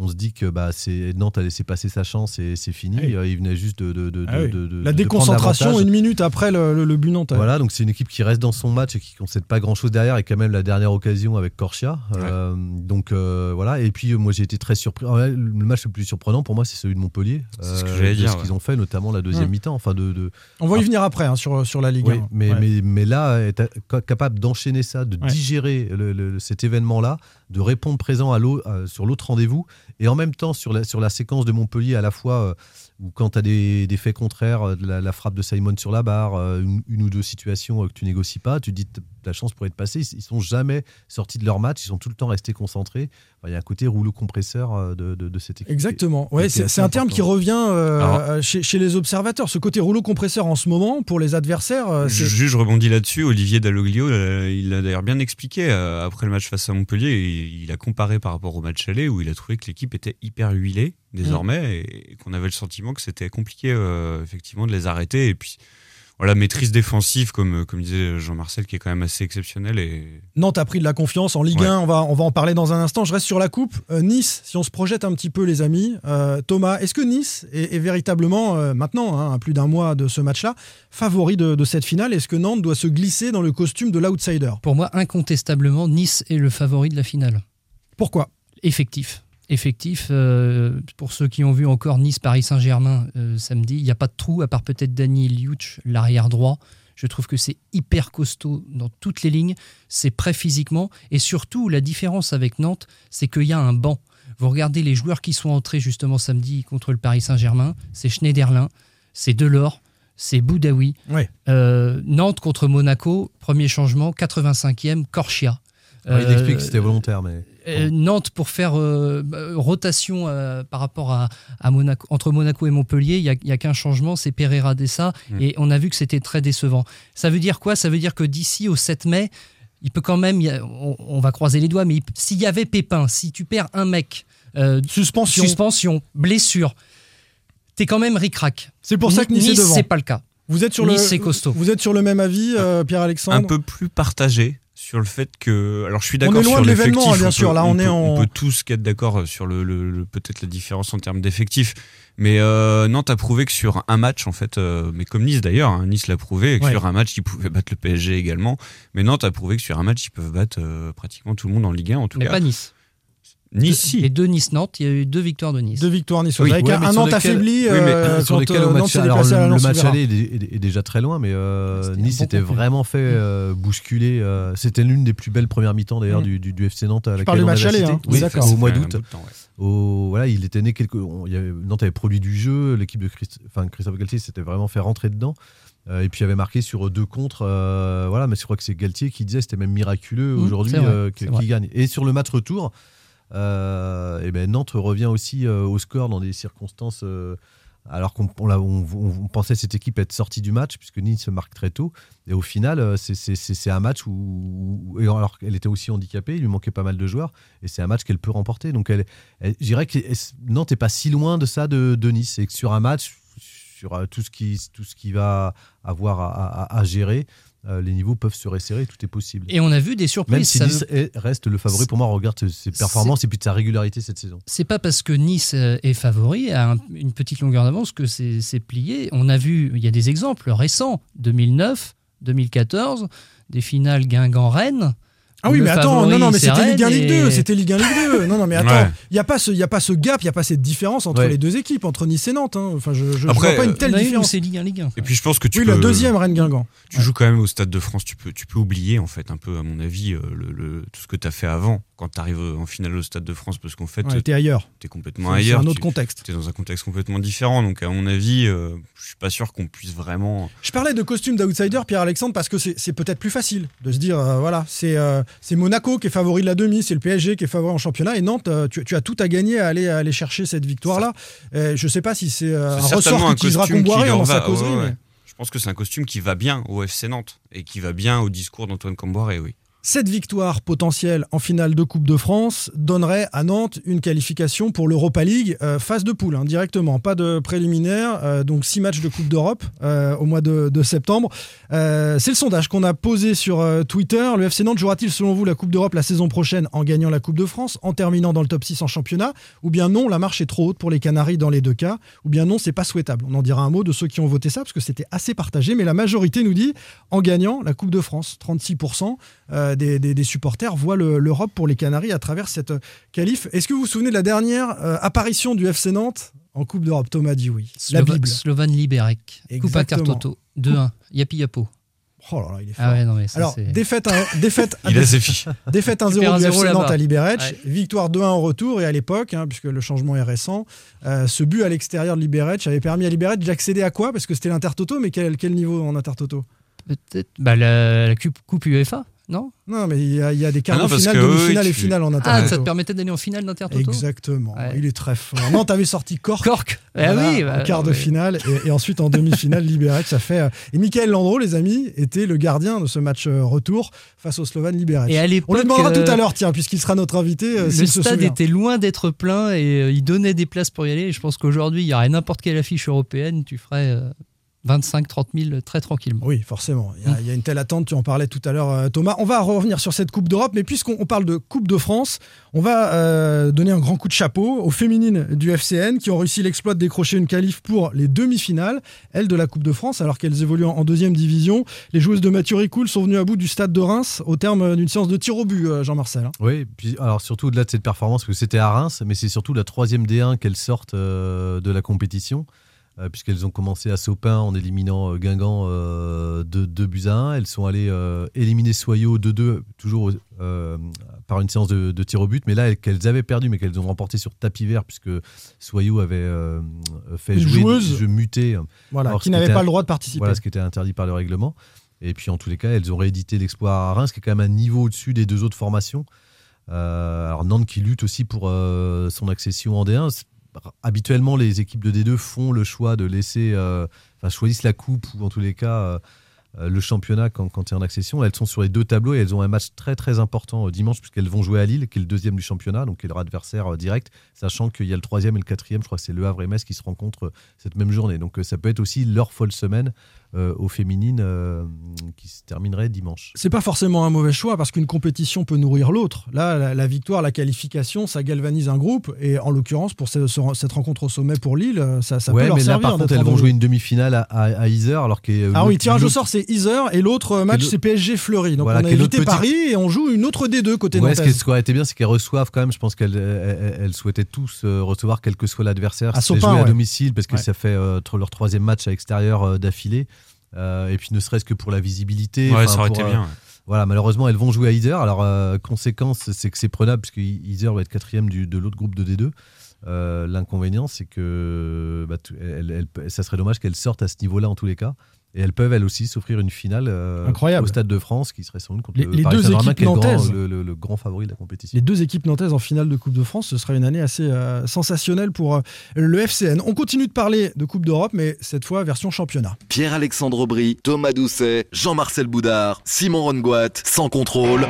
[SPEAKER 6] On se dit que bah, Nantes a laissé passer sa chance et c'est fini.
[SPEAKER 5] Ah oui.
[SPEAKER 6] Euh, Il venait juste de, de- de-
[SPEAKER 5] Ah oui.
[SPEAKER 6] de-
[SPEAKER 5] La déconcentration une minute après le, le- le but nantais.
[SPEAKER 6] Voilà, donc c'est une équipe qui reste dans son match et qui ne concède pas grand chose derrière et quand même la dernière occasion avec Corchia. Euh, donc euh, voilà, et puis moi j'ai été très surpris. Le match le plus surprenant pour moi c'est celui de Montpellier.
[SPEAKER 8] C'est ce que j'allais dire,
[SPEAKER 6] Ce
[SPEAKER 8] ouais.
[SPEAKER 6] qu'ils ont fait, notamment la deuxième mi-temps. Enfin de,
[SPEAKER 5] On va y
[SPEAKER 6] Ah.
[SPEAKER 5] venir après hein, sur, sur la Ligue
[SPEAKER 6] oui,
[SPEAKER 5] 1.
[SPEAKER 6] mais,
[SPEAKER 5] Ouais.
[SPEAKER 6] mais, mais là, être ca- capable d'enchaîner ça, de
[SPEAKER 5] Ouais.
[SPEAKER 6] digérer le- le- cet événement-là, de répondre présent à euh, sur l'autre rendez-vous, et en même temps sur la, sur la séquence de Montpellier, à la fois euh, où quand tu as des, des faits contraires, euh, la, la frappe de Simon sur la barre, une, une ou deux situations que tu négocies pas, tu te dis la chance pourrait être passée. Ils, ils sont jamais sortis de leur match, ils sont tout le temps restés concentrés. Enfin, il y a un côté rouleau compresseur euh, de, de- de cette équipe.
[SPEAKER 5] Exactement. Ouais, c'est un terme qui revient euh,
[SPEAKER 8] Alors-
[SPEAKER 5] euh, chez, chez les observateurs. Ce côté rouleau compresseur en ce moment, pour les adversaires,
[SPEAKER 8] je rebondis là-dessus. Olivier Dalloglio, euh, il l'a d'ailleurs bien expliqué euh, après le match face à Montpellier. Il, il a comparé par rapport au match aller où il a trouvé que l'équipe était hyper huilée désormais et, et qu'on avait le sentiment que c'était compliqué euh, effectivement de les arrêter. Et puis voilà, maîtrise défensive, comme, comme disait Jean-Marcel, qui est quand même assez exceptionnelle. Et
[SPEAKER 5] Nantes a pris de la confiance en Ligue
[SPEAKER 8] Ouais.
[SPEAKER 5] 1. On va, on va en parler dans un instant. Je reste sur la coupe. Euh, nice, si on se projette un petit peu, les amis. Euh, Thomas, est-ce que Nice est, est véritablement, euh, maintenant, hein, à plus d'un mois de ce match-là, favori de, de cette finale? Est-ce que Nantes doit se glisser dans le costume de l'outsider?
[SPEAKER 7] Pour moi, incontestablement, Nice est le favori de la finale.
[SPEAKER 5] Pourquoi?
[SPEAKER 7] Effectif. Effectif. euh, pour ceux qui ont vu encore Nice-Paris Saint-Germain euh, samedi, il n'y a pas de trou, à part peut-être Daniel Liuch, l'arrière droit. Je trouve que c'est hyper costaud dans toutes les lignes. C'est prêt physiquement. Et surtout, la différence avec Nantes, c'est qu'il y a un banc. Vous regardez les joueurs qui sont entrés justement samedi contre le Paris Saint-Germain. C'est Schneiderlin, c'est Delors, c'est Boudaoui.
[SPEAKER 5] Ouais.
[SPEAKER 7] Euh, Nantes contre Monaco, premier changement, 85e, Corchia.
[SPEAKER 6] Alors, il explique que c'était volontaire, mais.
[SPEAKER 7] Euh, Nantes pour faire euh, bah, rotation euh, par rapport à, à Monaco entre Monaco et Montpellier, il y a, y a qu'un changement, c'est Pereira Dessa
[SPEAKER 8] Mm.
[SPEAKER 7] et on a vu que c'était très décevant. Ça veut dire quoi? Ça veut dire que d'ici au 7 mai, il peut quand même, on, on va croiser les doigts, mais il- s'il y avait Pépin, si tu perds un mec, euh,
[SPEAKER 5] Suspension.
[SPEAKER 7] suspension, blessure, t'es quand même ric-rac.
[SPEAKER 5] C'est pour ça que Nice, est devant.
[SPEAKER 7] c'est pas le cas.
[SPEAKER 5] Vous êtes sur
[SPEAKER 7] Nice,
[SPEAKER 5] le,
[SPEAKER 7] c'est costaud.
[SPEAKER 5] Vous êtes sur le même avis, euh,
[SPEAKER 8] un
[SPEAKER 5] Pierre-Alexandre?
[SPEAKER 8] Peu plus partagé sur le fait que. Alors, je suis d'accord sur
[SPEAKER 5] de l'événement,
[SPEAKER 8] l'effectif.
[SPEAKER 5] hein, bien
[SPEAKER 8] On
[SPEAKER 5] sûr.
[SPEAKER 8] peut-
[SPEAKER 5] Là, on
[SPEAKER 8] peut-
[SPEAKER 5] est en-
[SPEAKER 8] On peut tous être d'accord sur le, le- le- peut-être la différence en termes d'effectifs. Mais euh, Nantes a prouvé que sur un match, en fait, euh, mais comme Nice d'ailleurs, hein, Nice l'a prouvé, et que
[SPEAKER 5] Ouais.
[SPEAKER 8] sur un match, ils pouvaient battre le PSG également. Mais Nantes a prouvé que sur un match, ils peuvent battre euh, pratiquement tout le monde en Ligue 1, en tout
[SPEAKER 7] Mais
[SPEAKER 8] cas.
[SPEAKER 7] pas Nice.
[SPEAKER 8] Nice.
[SPEAKER 7] Les deux Nice-Nantes, il y a eu deux victoires de Nice.
[SPEAKER 5] Deux victoires niçoises.
[SPEAKER 8] Oui,
[SPEAKER 5] avec
[SPEAKER 6] Ouais,
[SPEAKER 5] un, Nantes affaibli.
[SPEAKER 6] Oui, mais
[SPEAKER 5] euh,
[SPEAKER 6] sur lesquels
[SPEAKER 5] euh,
[SPEAKER 6] match, alors le, match aller est, déjà très loin, mais euh, Nice était vraiment fait euh, bousculer. euh, C'était l'une des plus belles premières mi-temps d'ailleurs
[SPEAKER 5] Mm.
[SPEAKER 6] du, du, du FC Nantes à laquelle
[SPEAKER 5] parles du
[SPEAKER 6] on
[SPEAKER 5] match aller,
[SPEAKER 6] assisté.
[SPEAKER 5] hein,
[SPEAKER 6] Oui,
[SPEAKER 5] d'accord.
[SPEAKER 6] au mois d'août.
[SPEAKER 8] ouais.
[SPEAKER 6] Voilà, il était né quelques. on- il y avait- Nantes avait produit du jeu, l'équipe de Christ- enfin, Christophe Galtier s'était vraiment fait rentrer dedans. Et puis il avait marqué sur deux contre. euh, voilà, mais je crois que c'est Galtier qui disait c'était même miraculeux
[SPEAKER 7] Mmh,
[SPEAKER 6] aujourd'hui euh, qu'il gagne. Et sur le match retour, euh, eh ben, Nantes revient aussi euh, au score dans des circonstances. euh, alors qu'on pensait cette équipe être sortie du match, puisque Nice marque très tôt. Et au final, c'est- un match où, où- et alors qu'elle était aussi handicapée, il lui manquait pas mal de joueurs, et c'est un match qu'elle peut remporter. Donc, elle, elle- je dirais que Nantes n'est pas si loin de ça de, Nice. Et que sur un match, sur tout ce qui, tout ce qui va avoir à gérer, euh, les niveaux peuvent se resserrer, tout est possible.
[SPEAKER 7] Et on a vu des surprises.
[SPEAKER 6] Même si
[SPEAKER 7] ça
[SPEAKER 6] Nice
[SPEAKER 7] veut-
[SPEAKER 6] reste le favori pour moi, on regarde ses- performances et puis de sa régularité cette saison.
[SPEAKER 7] c'est pas parce que Nice euh, est favori à un- une petite longueur d'avance que c'est c'est plié. On a vu, il y a des exemples récents, 2009, 2014, des finales Guingamp-Rennes.
[SPEAKER 5] Ah oui, mais attends, non, non, mais c'était Ligue 1
[SPEAKER 7] Rennes
[SPEAKER 5] Ligue
[SPEAKER 7] et-
[SPEAKER 5] 2, c'était Ligue 1 Ligue 2. Non, non, mais attends,
[SPEAKER 8] Ouais.
[SPEAKER 5] il n'y a, pas ce- il y a pas ce gap, il n'y a pas cette différence entre
[SPEAKER 6] Ouais.
[SPEAKER 5] les deux équipes, entre Nice et Nantes. hein. Enfin, je, je, je
[SPEAKER 8] Après,
[SPEAKER 5] vois pas une
[SPEAKER 8] euh,
[SPEAKER 5] telle
[SPEAKER 7] On a eu où
[SPEAKER 5] différence.
[SPEAKER 7] c'est Ligue 1, Ligue 1.
[SPEAKER 8] Et puis je pense que tu
[SPEAKER 5] Oui,
[SPEAKER 8] peux.
[SPEAKER 5] le deuxième, Rennes Guingamp.
[SPEAKER 8] Tu joues quand même au Stade de France, tu peux, tu peux oublier en fait un peu, à mon avis, euh, le, le- tout ce que tu as fait avant quand tu arrives en finale au Stade de France, parce qu'en fait,
[SPEAKER 5] Ouais, t'es ailleurs.
[SPEAKER 8] tu es complètement
[SPEAKER 5] C'est c'est
[SPEAKER 8] ailleurs.
[SPEAKER 5] un autre
[SPEAKER 8] tu-
[SPEAKER 5] contexte.
[SPEAKER 8] tu es dans un contexte complètement différent. Donc, à mon avis, euh, je suis pas sûr qu'on puisse vraiment.
[SPEAKER 5] Je parlais de costume d'outsider, Pierre-Alexandre, parce que c'est peut-être plus facile de se dire, euh, voilà, c'est euh, Monaco qui est favori de la demi, c'est le PSG qui est favori en championnat, et Nantes, euh, tu, tu as tout à gagner à aller, à aller chercher cette victoire-là. Euh, je sais pas si c'est un ressort qu'utilisera
[SPEAKER 8] costume qui
[SPEAKER 5] Comboiré dans sa
[SPEAKER 8] va.
[SPEAKER 5] causerie.
[SPEAKER 8] Ouais, ouais.
[SPEAKER 5] mais-
[SPEAKER 8] Je pense que c'est un costume qui va bien au FC Nantes et qui va bien au discours d'Antoine Camboiré, oui.
[SPEAKER 5] Cette victoire potentielle en finale de Coupe de France donnerait à Nantes une qualification pour l'Europa League euh, phase de poule, hein, directement, pas de préliminaire, euh, donc six matchs de Coupe d'Europe euh, au mois de, septembre. Euh, c'est le sondage qu'on a posé sur Twitter. Le FC Nantes jouera-t-il selon vous la Coupe d'Europe la saison prochaine en gagnant la Coupe de France, en terminant dans le top 6 en championnat? Ou bien non, la marche est trop haute pour les Canaries dans les deux cas? Ou bien non, c'est pas souhaitable? On en dira un mot de ceux qui ont voté ça, parce que c'était assez partagé, mais la majorité nous dit en gagnant la Coupe de France, 36% euh, des, des- des supporters voient le- l'Europe pour les Canaries à travers cette euh, qualif. Est-ce que vous vous souvenez de la dernière euh, apparition du FC Nantes en Coupe d'Europe? Thomas dit oui. La
[SPEAKER 7] Slova-
[SPEAKER 5] Bible.
[SPEAKER 7] Slovan Liberec. Coupe
[SPEAKER 5] Exactement.
[SPEAKER 7] Intertoto. 2-1. Yapi Yapo.
[SPEAKER 5] Oh là là, il est fort.
[SPEAKER 7] Ah ouais, non, mais ça,
[SPEAKER 5] Alors, défaite, un- défaite,
[SPEAKER 8] Il a fiches.
[SPEAKER 5] défaite 1-0
[SPEAKER 7] Tu perds
[SPEAKER 5] du
[SPEAKER 7] 1-0
[SPEAKER 5] FC. Nantes à Liberec,
[SPEAKER 7] Ouais.
[SPEAKER 5] victoire 2-1 au retour, et à l'époque, hein, puisque le changement est récent, euh, ce but à l'extérieur de Liberec avait permis à Liberec d'accéder à quoi? Parce que c'était l'Intertoto, mais quel, quel niveau en Intertoto?
[SPEAKER 7] Peut-être bah, la, la coupe UEFA. Non
[SPEAKER 5] Non, mais il y, a- il y a des quarts
[SPEAKER 8] Ah non,
[SPEAKER 5] de finale, demi-finale et finale en
[SPEAKER 7] Ah,
[SPEAKER 5] Intertoto.
[SPEAKER 7] ça te permettait d'aller en finale d'Intertoto
[SPEAKER 5] Exactement.
[SPEAKER 7] Ouais.
[SPEAKER 5] Il est très fort. Non, t'avais sorti Cork.
[SPEAKER 7] Cork Eh
[SPEAKER 5] Voilà,
[SPEAKER 7] oui,
[SPEAKER 5] en
[SPEAKER 7] bah,
[SPEAKER 5] quart de finale et, et ensuite en demi-finale Liberec ça fait euh, et Michael Landreau les amis était le gardien de ce match euh, retour face au Slovan Liberec
[SPEAKER 7] Et à
[SPEAKER 5] on lui demandera
[SPEAKER 7] euh,
[SPEAKER 5] tout à l'heure tiens puisqu'il sera notre invité euh,
[SPEAKER 7] le
[SPEAKER 5] s'il
[SPEAKER 7] stade
[SPEAKER 5] souvient.
[SPEAKER 7] était loin d'être plein et euh, il donnait des places pour y aller. Et je pense qu'aujourd'hui, il y aurait n'importe quelle affiche européenne, tu ferais 25-30 000 très tranquillement.
[SPEAKER 5] oui, forcément. Il y, a, il y a une telle attente, tu en parlais tout à l'heure, euh, Thomas. On va revenir sur cette Coupe d'Europe, mais puisqu'on on parle de Coupe de France, on va euh, donner un grand coup de chapeau aux féminines du FCN qui ont réussi l'exploit de décrocher une qualif pour les demi-finales, elles de la Coupe de France, alors qu'elles évoluent en en deuxième division. Les joueuses de Mathieu Ricoul sont venues à bout du stade de Reims au terme d'une séance de tir au but, euh, Jean-Marcel. hein.
[SPEAKER 6] Oui, puis alors surtout au-delà de cette performance, parce que c'était à Reims, mais c'est surtout la troisième D1 qu'elles sortent euh, de la compétition, puisqu'elles ont commencé à Sopin en éliminant euh, Guingamp euh, de 2 buts à 1. Elles sont allées euh, éliminer Soyaux 2-2, toujours euh, par une séance de, de tir au but, mais là elles- qu'elles avaient perdu, mais qu'elles ont remporté sur tapis vert, puisque Soyaux avait euh, fait
[SPEAKER 5] Une
[SPEAKER 6] jouer
[SPEAKER 5] joueuse.
[SPEAKER 6] des jeux mutés.
[SPEAKER 5] Voilà,
[SPEAKER 6] Alors,
[SPEAKER 5] qui n'avait pas le droit de participer.
[SPEAKER 6] Voilà, ce qui était interdit par le règlement. Et puis en tous les cas, elles ont réédité l'exploit à Reims, qui est quand même un niveau au-dessus des deux autres formations. Euh, alors Nantes qui lutte aussi pour euh, son accession en D1. C'est- Habituellement, les équipes de D2 font le choix de laisser, euh, choisissent la coupe ou en tous les cas euh, euh, le championnat quand, quand y a en accession. Elles sont sur les deux tableaux et elles ont un match très très important dimanche puisqu'elles vont jouer à Lille, qui est le deuxième du championnat, donc qui est leur adversaire direct, sachant qu'il y a le troisième et le quatrième, je crois que c'est Le Havre et Metz qui se rencontrent cette même journée. Donc ça peut être aussi leur folle semaine euh, aux féminines euh, qui se terminerait dimanche.
[SPEAKER 5] C'est pas forcément un mauvais choix parce qu'une compétition peut nourrir l'autre. Là, la, la victoire, la qualification, ça galvanise un groupe. Et en l'occurrence, pour ce- ce- cette rencontre au sommet pour Lille, ça, ça
[SPEAKER 6] ouais,
[SPEAKER 5] peut leur
[SPEAKER 6] mais là
[SPEAKER 5] servir.
[SPEAKER 6] par contre, elles vont jouer une demi-finale à, à, à Yzeure, alors que
[SPEAKER 5] Ah oui, tirage au sort, c'est Iser et l'autre match, c'est PSG Fleury. Donc
[SPEAKER 6] Voilà,
[SPEAKER 5] on a évité
[SPEAKER 6] petit-
[SPEAKER 5] Paris et on joue une autre des deux côté
[SPEAKER 6] Ouais, ce
[SPEAKER 5] nantaise.
[SPEAKER 6] qui aurait été bien, c'est qu'elles reçoivent quand même. Je pense qu'elles elles, elles souhaitaient tous euh, recevoir, quel que soit l'adversaire,
[SPEAKER 5] À Sopin,
[SPEAKER 6] jouer à domicile, parce que ça fait euh, leur troisième match à l'extérieur euh, d'affilée. Euh, et puis ne serait-ce que pour la visibilité.
[SPEAKER 8] Ouais, ça aurait
[SPEAKER 6] pour,
[SPEAKER 8] été
[SPEAKER 6] euh,
[SPEAKER 8] bien. ouais.
[SPEAKER 6] Voilà, malheureusement, elles vont jouer à Yzeure. Alors, euh, conséquence, c'est que c'est prenable, puisque Yzeure va être quatrième du- de l'autre groupe de D2. Euh, L'inconvénient, c'est que bah, ça serait dommage qu'elles sortent à ce niveau-là en tous les cas. Et elles peuvent, elles aussi, s'offrir une finale euh,
[SPEAKER 5] Incroyable.
[SPEAKER 6] au Stade de France, qui serait sans doute contre
[SPEAKER 5] Les-
[SPEAKER 6] le
[SPEAKER 5] les
[SPEAKER 6] Paris
[SPEAKER 5] deux équipes
[SPEAKER 6] qui est le grand,
[SPEAKER 5] nantaises.
[SPEAKER 6] le, le- le grand favori de la compétition.
[SPEAKER 5] Les deux équipes nantaises en finale de Coupe de France, ce sera une année assez euh, sensationnelle pour euh, le FCN. On continue de parler de Coupe d'Europe, mais cette fois version championnat.
[SPEAKER 1] Pierre-Alexandre Aubry, Thomas Doucet, Jean-Marcel Boudard, Simon Rongoat, sans contrôle.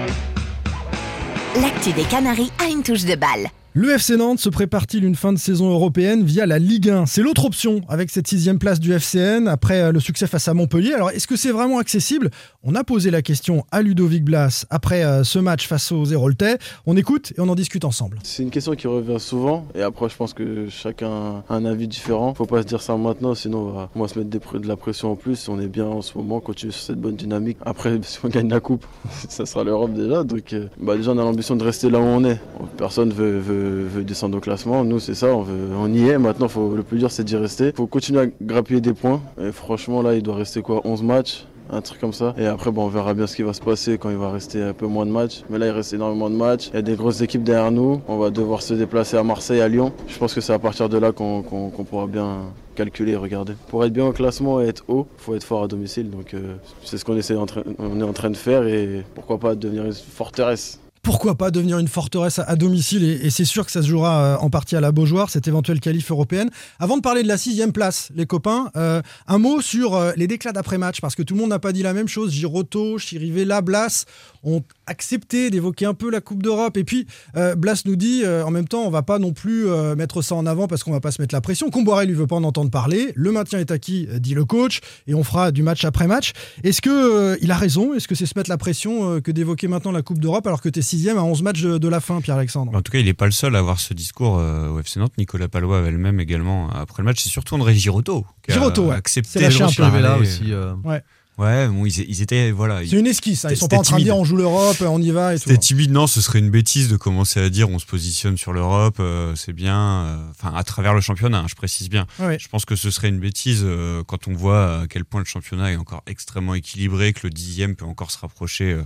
[SPEAKER 10] L'actu des Canaries a une touche de balle.
[SPEAKER 5] Le FC Nantes se prépare-t-il une fin de saison européenne via la Ligue 1 C'est l'autre option avec cette sixième place du FCN après euh, le succès face à Montpellier. Alors est-ce que c'est vraiment accessible? On a posé la question à Ludovic Blas après euh, ce match face aux Héroltais. On écoute et on en discute ensemble.
[SPEAKER 11] C'est une question qui revient souvent et après je pense que chacun a un avis différent. Faut pas se dire ça maintenant sinon on va, se mettre de la pression en plus. On est bien en ce moment, continuer sur cette bonne dynamique. Après si on gagne la coupe, ça sera l'Europe déjà. Donc euh, bah, déjà on a l'ambition de rester là où on est. Personne veut, veut, veut descendre au classement. Nous c'est ça, on, y est. Maintenant le plus dur c'est d'y rester. Faut continuer à grappiller des points. Et franchement là il doit rester quoi 11 matchs un truc comme ça. Et après, bon, on verra bien ce qui va se passer quand il va rester un peu moins de matchs. Mais là, il reste énormément de matchs. Il y a des grosses équipes derrière nous. On va devoir se déplacer à Marseille, à Lyon. Je pense que c'est à partir de là qu'on pourra bien calculer et regarder. Pour être bien au classement et être haut, il faut être fort à domicile. Donc, euh, c'est ce qu'on essaie on est en train de faire. Et pourquoi pas devenir une forteresse
[SPEAKER 5] Pourquoi pas devenir une forteresse à, domicile et, et c'est sûr que ça se jouera euh, en partie à la Beaujoire, cette éventuelle qualif européenne. Avant de parler de la sixième place, les copains, euh, un mot sur euh, les déclats d'après-match parce que tout le monde n'a pas dit la même chose. Giroto, Chirivella, Blas ont accepté d'évoquer un peu la Coupe d'Europe et puis euh, Blas nous dit euh, en même temps on va pas non plus euh, mettre ça en avant parce qu'on va pas se mettre la pression. Comboiré lui veut pas en entendre parler. Le maintien est acquis, euh, dit le coach et on fera du match après match. Est-ce que euh, il a raison? Est-ce que c'est se mettre la pression euh, que d'évoquer maintenant la Coupe d'Europe alors que tu es sixième à 11 matchs de, de la fin, Pierre-Alexandre?
[SPEAKER 8] En tout cas, il n'est pas le seul à avoir ce discours euh, au FC Nantes. Nicolas Palois avait le même également après le match. C'est surtout André Giroto qui
[SPEAKER 5] Giroto,
[SPEAKER 8] a
[SPEAKER 5] ouais.
[SPEAKER 8] accepté
[SPEAKER 5] C'est lâché un peu.
[SPEAKER 6] là aussi. euh,
[SPEAKER 5] Ouais.
[SPEAKER 8] Ouais, bon, ils, ils étaient voilà.
[SPEAKER 5] C'est une esquisse, hein. ils sont pas en train de dire on joue l'Europe, on y va et tout.
[SPEAKER 8] C'était timide, non, ce serait une bêtise de commencer à dire on se positionne sur l'Europe, euh, c'est bien, euh, enfin à travers le championnat, hein, je précise bien.
[SPEAKER 5] Ouais.
[SPEAKER 8] Je pense que ce serait une bêtise euh, quand on voit à quel point le championnat est encore extrêmement équilibré, que le dixième peut encore se rapprocher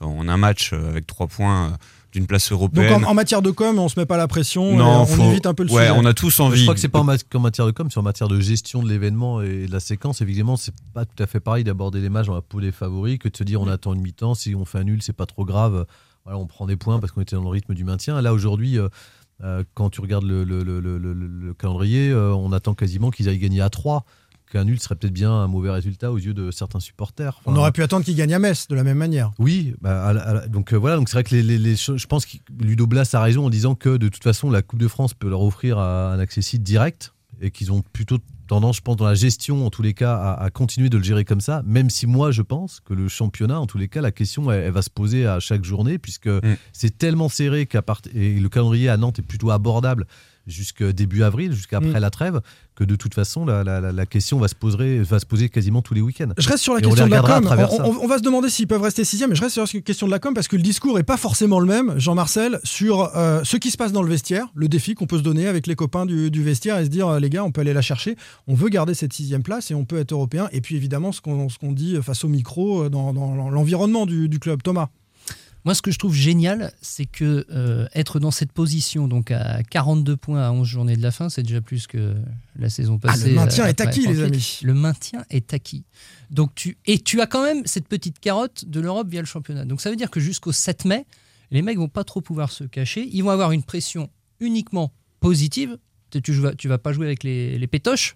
[SPEAKER 8] a un match avec trois points d'une place
[SPEAKER 5] Donc
[SPEAKER 8] européenne.
[SPEAKER 5] en, en matière de com, on se met pas la pression,
[SPEAKER 8] Non,
[SPEAKER 5] on
[SPEAKER 8] faut-
[SPEAKER 5] évite un peu le
[SPEAKER 8] ouais,
[SPEAKER 5] sujet.
[SPEAKER 8] on a tous
[SPEAKER 6] Je
[SPEAKER 8] envie.
[SPEAKER 6] crois que c'est pas en, qu'en matière de com, c'est en matière de gestion de l'événement et de la séquence. Évidemment, c'est pas tout à fait pareil d'aborder les matchs dans la poule des favoris que de se dire on attend une mi-temps, si on fait un nul, c'est pas trop grave. Voilà, on prend des points parce qu'on était dans le rythme du maintien. Là, aujourd'hui, euh, euh, quand tu regardes le, le- le- le- le- le calendrier, euh, on attend quasiment qu'ils aillent gagner à 3. Qu'un nul serait peut-être bien un mauvais résultat aux yeux de certains supporters.
[SPEAKER 5] On aurait pu attendre qu'il gagne à Metz de la même manière.
[SPEAKER 6] oui, bah, à la- à la- donc euh, voilà, donc c'est vrai que les, les- les choses- je pense que Ludo Blas a raison en disant que de toute façon la Coupe de France peut leur offrir un accessible direct et qu'ils ont plutôt tendance, je pense, dans la gestion en tous les cas, à, à continuer de le gérer comme ça. Même si moi je pense que le championnat, en tous les cas, la question elle, elle va se poser à chaque journée puisque c'est tellement serré qu'à part et le calendrier à Nantes est plutôt abordable jusqu'à début avril, jusqu'après
[SPEAKER 5] Mm.
[SPEAKER 6] la trêve, que de toute façon la, la- question va se poser, va se poser quasiment tous les week-ends.
[SPEAKER 5] Je reste sur la
[SPEAKER 6] Et
[SPEAKER 5] question de la com. On,
[SPEAKER 6] ça.
[SPEAKER 5] on- on va se demander s'ils peuvent rester sixième, mais je reste sur la question de la com parce que le discours est pas forcément le même, Jean-Marcel, sur euh, ce qui se passe dans le vestiaire, le défi qu'on peut se donner avec les copains du, du vestiaire et se dire, euh, les gars, on peut aller la chercher, on veut garder cette sixième place et on peut être européen. Et puis évidemment, ce qu'on ce qu'on dit face au micro euh, dans, dans l'environnement du, du club. Thomas.
[SPEAKER 7] Moi, ce que je trouve génial, c'est que euh, être dans cette position, donc à 42 points à 11 journées de la fin, c'est déjà plus que la saison
[SPEAKER 5] Ah,
[SPEAKER 7] passée.
[SPEAKER 5] le maintien
[SPEAKER 7] euh,
[SPEAKER 5] est acquis, les amis.
[SPEAKER 7] Le maintien est acquis. Donc tu et tu as quand même cette petite carotte de l'Europe via le championnat. Donc ça veut dire que jusqu'au 7 mai, les mecs vont pas trop pouvoir se cacher. Ils vont avoir une pression uniquement positive. Tu, tu, vas, tu vas pas jouer avec les, les pétoches.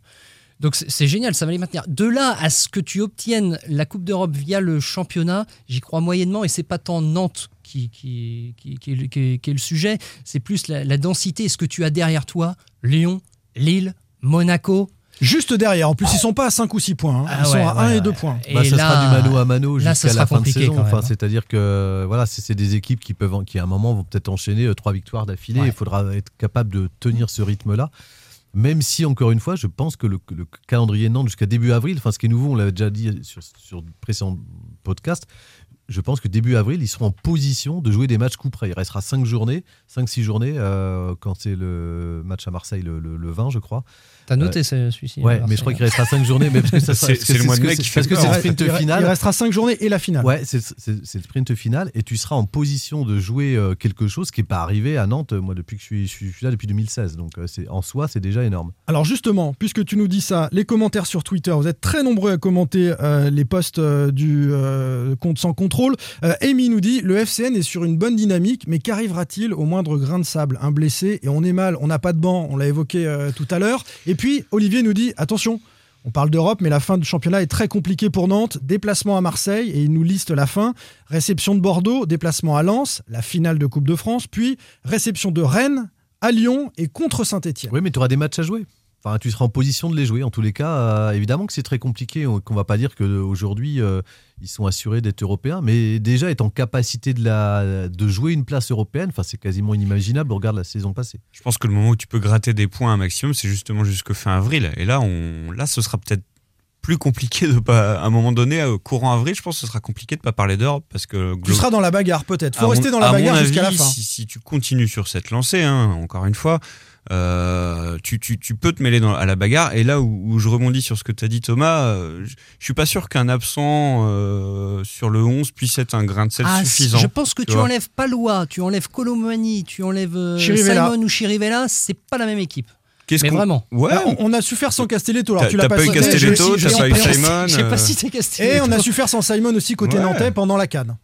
[SPEAKER 7] Donc c'est génial, ça va les maintenir. De là à ce que tu obtiennes la Coupe d'Europe via le championnat, j'y crois moyennement et c'est pas tant Nantes qui, qui, qui, qui est le- qui est- qui est le sujet, c'est plus la, la densité et ce que tu as derrière toi. Lyon, Lille, Monaco.
[SPEAKER 5] Juste derrière. En plus, ils sont pas à 5 ou 6 points. hein.
[SPEAKER 7] Ah
[SPEAKER 5] Ils sont à
[SPEAKER 7] ouais,
[SPEAKER 5] 1 et
[SPEAKER 7] ouais.
[SPEAKER 5] 2 points.
[SPEAKER 7] Et
[SPEAKER 6] Bah, ça
[SPEAKER 7] là-
[SPEAKER 6] sera du mano à mano jusqu'à la fin de saison. Enfin,
[SPEAKER 7] hein.
[SPEAKER 6] c'est-à-dire que voilà, c'est des équipes qui peuvent, en- qui à un moment vont peut-être enchaîner euh, trois victoires d'affilée.
[SPEAKER 7] Ouais.
[SPEAKER 6] Il faudra être capable de tenir ce rythme-là. Même si, encore une fois, je pense que le, le calendrier Nantes jusqu'à début avril, enfin, ce qui est nouveau, on l'avait déjà dit sur, sur de précédents podcasts, je pense que début avril, ils seront en position de jouer des matchs coup près. Il restera 5 journées, 5-6 journées, euh, quand c'est le match à Marseille le, le- le 20, je crois.
[SPEAKER 7] T'as noté
[SPEAKER 6] Euh,
[SPEAKER 7] ce- celui-ci
[SPEAKER 6] Ouais,
[SPEAKER 7] à
[SPEAKER 6] mais je crois
[SPEAKER 7] Marseille,
[SPEAKER 6] qu'il restera 5 journées, mais parce que ça sera-
[SPEAKER 8] C'est- le mois de mai qui fait
[SPEAKER 6] Parce que c'est le sprint final.
[SPEAKER 5] Il restera 5 journées et la finale.
[SPEAKER 6] Ouais, c'est le sprint final et tu seras en position de jouer euh, quelque chose qui n'est pas arrivé à Nantes, euh, moi, depuis que je suis, je là depuis 2016. Donc, euh, c'est- en soi, c'est déjà énorme.
[SPEAKER 5] Alors justement, puisque tu nous dis ça, les commentaires sur Twitter, vous êtes très nombreux à commenter euh, les posts euh, du euh, compte sans contrôle. Euh, Amy nous dit le FCN est sur une bonne dynamique, mais qu'arrivera-t-il au moindre grain de sable? Un blessé et on est mal, on n'a pas de banc, on l'a évoqué euh, tout à l'heure. Et puis Olivier nous dit attention. On parle d'Europe, mais la fin du championnat est très compliquée pour Nantes. Déplacement à Marseille, et il nous liste la fin. Réception de Bordeaux, déplacement à Lens, la finale de Coupe de France, puis réception de Rennes, à Lyon et contre Saint-Etienne.
[SPEAKER 6] Oui, mais tu auras des matchs à jouer. Enfin, tu seras en position de les jouer. En tous les cas, euh, évidemment que c'est très compliqué. on- Qu'on va pas dire qu'aujourd'hui, ils sont assurés d'être européens, mais déjà être en capacité de, la, de jouer une place européenne, enfin, c'est quasiment inimaginable. On regarde la saison passée.
[SPEAKER 8] Je pense que le moment où tu peux gratter des points un maximum, c'est justement jusque fin avril. Et là, on, là, ce sera peut-être plus compliqué de pas, à un moment donné, au courant avril, je pense que ce sera compliqué de pas parler d'Europe parce que
[SPEAKER 5] Tu seras dans la bagarre peut-être. Faut
[SPEAKER 8] à
[SPEAKER 5] rester
[SPEAKER 8] mon-
[SPEAKER 5] dans la bagarre jusqu'à la fin.
[SPEAKER 8] Si, si tu continues sur cette lancée, hein, encore une fois, euh, tu, tu, tu peux te mêler dans, à la bagarre. Et là où, où je rebondis sur ce que tu as dit, Thomas, euh, je, je suis pas sûr qu'un absent euh, sur le 11 puisse être un grain de sel
[SPEAKER 7] Ah,
[SPEAKER 8] suffisant.
[SPEAKER 7] Je pense que tu, enlèves Palois, tu enlèves Colomani, tu enlèves
[SPEAKER 5] Chirivella.
[SPEAKER 7] Simon ou Chirivella, c'est pas la même équipe.
[SPEAKER 8] Qu'est-ce
[SPEAKER 7] Mais vraiment.
[SPEAKER 8] Ouais.
[SPEAKER 5] Là, on, a su faire sans Castelletto. Alors tu l'as
[SPEAKER 8] pas eu Castelletto,
[SPEAKER 5] j'ai-
[SPEAKER 8] pas eu Simon,
[SPEAKER 7] J'ai pas
[SPEAKER 8] euh,
[SPEAKER 7] cité Castelletto.
[SPEAKER 5] Et on a su faire sans Simon aussi côté
[SPEAKER 8] Ouais.
[SPEAKER 5] nantais pendant la canne.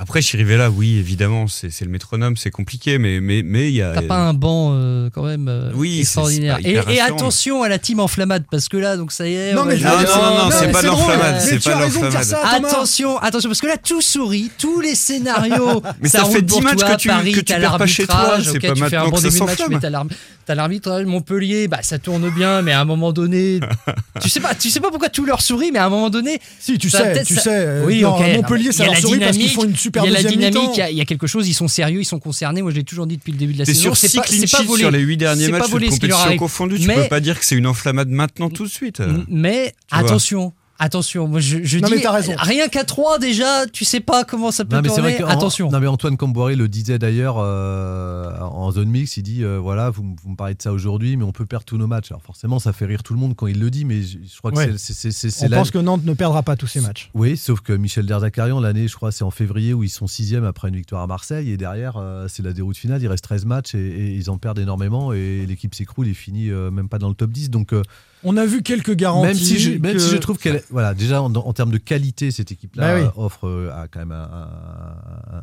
[SPEAKER 8] Après, Chirivella, oui, évidemment, c'est le métronome, c'est compliqué, mais mais mais il y a.
[SPEAKER 7] T'as pas un banc euh, quand même euh,
[SPEAKER 8] Oui,
[SPEAKER 7] extraordinaire. Et, attention à la team enflammade parce que là, donc ça y est.
[SPEAKER 5] Non,
[SPEAKER 7] on
[SPEAKER 5] mais je
[SPEAKER 8] Non, non, non, c'est pas l'enflammade, c'est pas l'enflammade.
[SPEAKER 5] ça.
[SPEAKER 7] Attention, attention, parce que là tout sourit, tous les scénarios.
[SPEAKER 8] Mais ça fait
[SPEAKER 7] pour
[SPEAKER 8] 10 matchs
[SPEAKER 7] toi,
[SPEAKER 8] que tu-
[SPEAKER 7] Paris,
[SPEAKER 8] que tu perds pas chez toi, c'est
[SPEAKER 7] ok,
[SPEAKER 8] pas
[SPEAKER 7] tu fais un bon
[SPEAKER 8] que ça
[SPEAKER 7] début de match, mais t'as l'arb- t'as l'arbitrage Montpellier, bah ça tourne bien, mais à un moment donné, tu sais pas, tu sais pas pourquoi tout leur sourit, mais à un moment donné,
[SPEAKER 5] Si, tu
[SPEAKER 7] ça,
[SPEAKER 5] sais,
[SPEAKER 7] peut-être,
[SPEAKER 5] tu
[SPEAKER 7] ça-
[SPEAKER 5] sais. euh,
[SPEAKER 7] Oui,
[SPEAKER 5] Montpellier, ça leur sourit parce qu'ils font une super
[SPEAKER 7] Il y a la dynamique, il y a- il y, a quelque chose, ils sont sérieux, ils sont concernés. Moi, je l'ai toujours dit depuis le début de la saison.
[SPEAKER 8] sur
[SPEAKER 7] C'est
[SPEAKER 8] 6
[SPEAKER 7] pas, pas volé.
[SPEAKER 8] sur les 8 derniers
[SPEAKER 7] C'est pas
[SPEAKER 8] matchs de compétition confondue. Tu
[SPEAKER 7] Mais-
[SPEAKER 8] peux pas dire que c'est une enflammade maintenant tout de suite.
[SPEAKER 7] Mais attention, Attention, moi je, je
[SPEAKER 5] Non,
[SPEAKER 7] dis
[SPEAKER 5] mais raison.
[SPEAKER 7] rien qu'à 3 déjà, tu sais pas comment ça peut
[SPEAKER 6] Non mais c'est
[SPEAKER 7] tourner.
[SPEAKER 6] vrai que
[SPEAKER 7] Attention.
[SPEAKER 6] Non mais Antoine Camboiré le disait d'ailleurs euh, en zone mix. Il dit euh, voilà, vous, vous me parlez de ça aujourd'hui, mais on peut perdre tous nos matchs. Alors forcément, ça fait rire tout le monde quand il le dit, mais je, je crois que
[SPEAKER 5] Ouais.
[SPEAKER 6] c'est- c'est c'est- c'est
[SPEAKER 5] On pense que Nantes ne perdra pas tous ses matchs.
[SPEAKER 6] Oui, sauf que Michel Derzakarian, l'année, je crois, c'est en février où ils sont sixième après une victoire à Marseille. Et derrière, euh, c'est la déroute finale. Il reste 13 matchs et, et ils en perdent énormément. Et l'équipe s'écroule et finit euh, même pas dans le top 10. Donc, euh,
[SPEAKER 5] On a vu quelques garanties.
[SPEAKER 6] même, si je, même
[SPEAKER 5] que-
[SPEAKER 6] si je trouve qu'elle. Voilà, déjà, en, en termes de qualité, cette équipe-là
[SPEAKER 5] Bah oui.
[SPEAKER 6] euh, offre euh, à quand même un,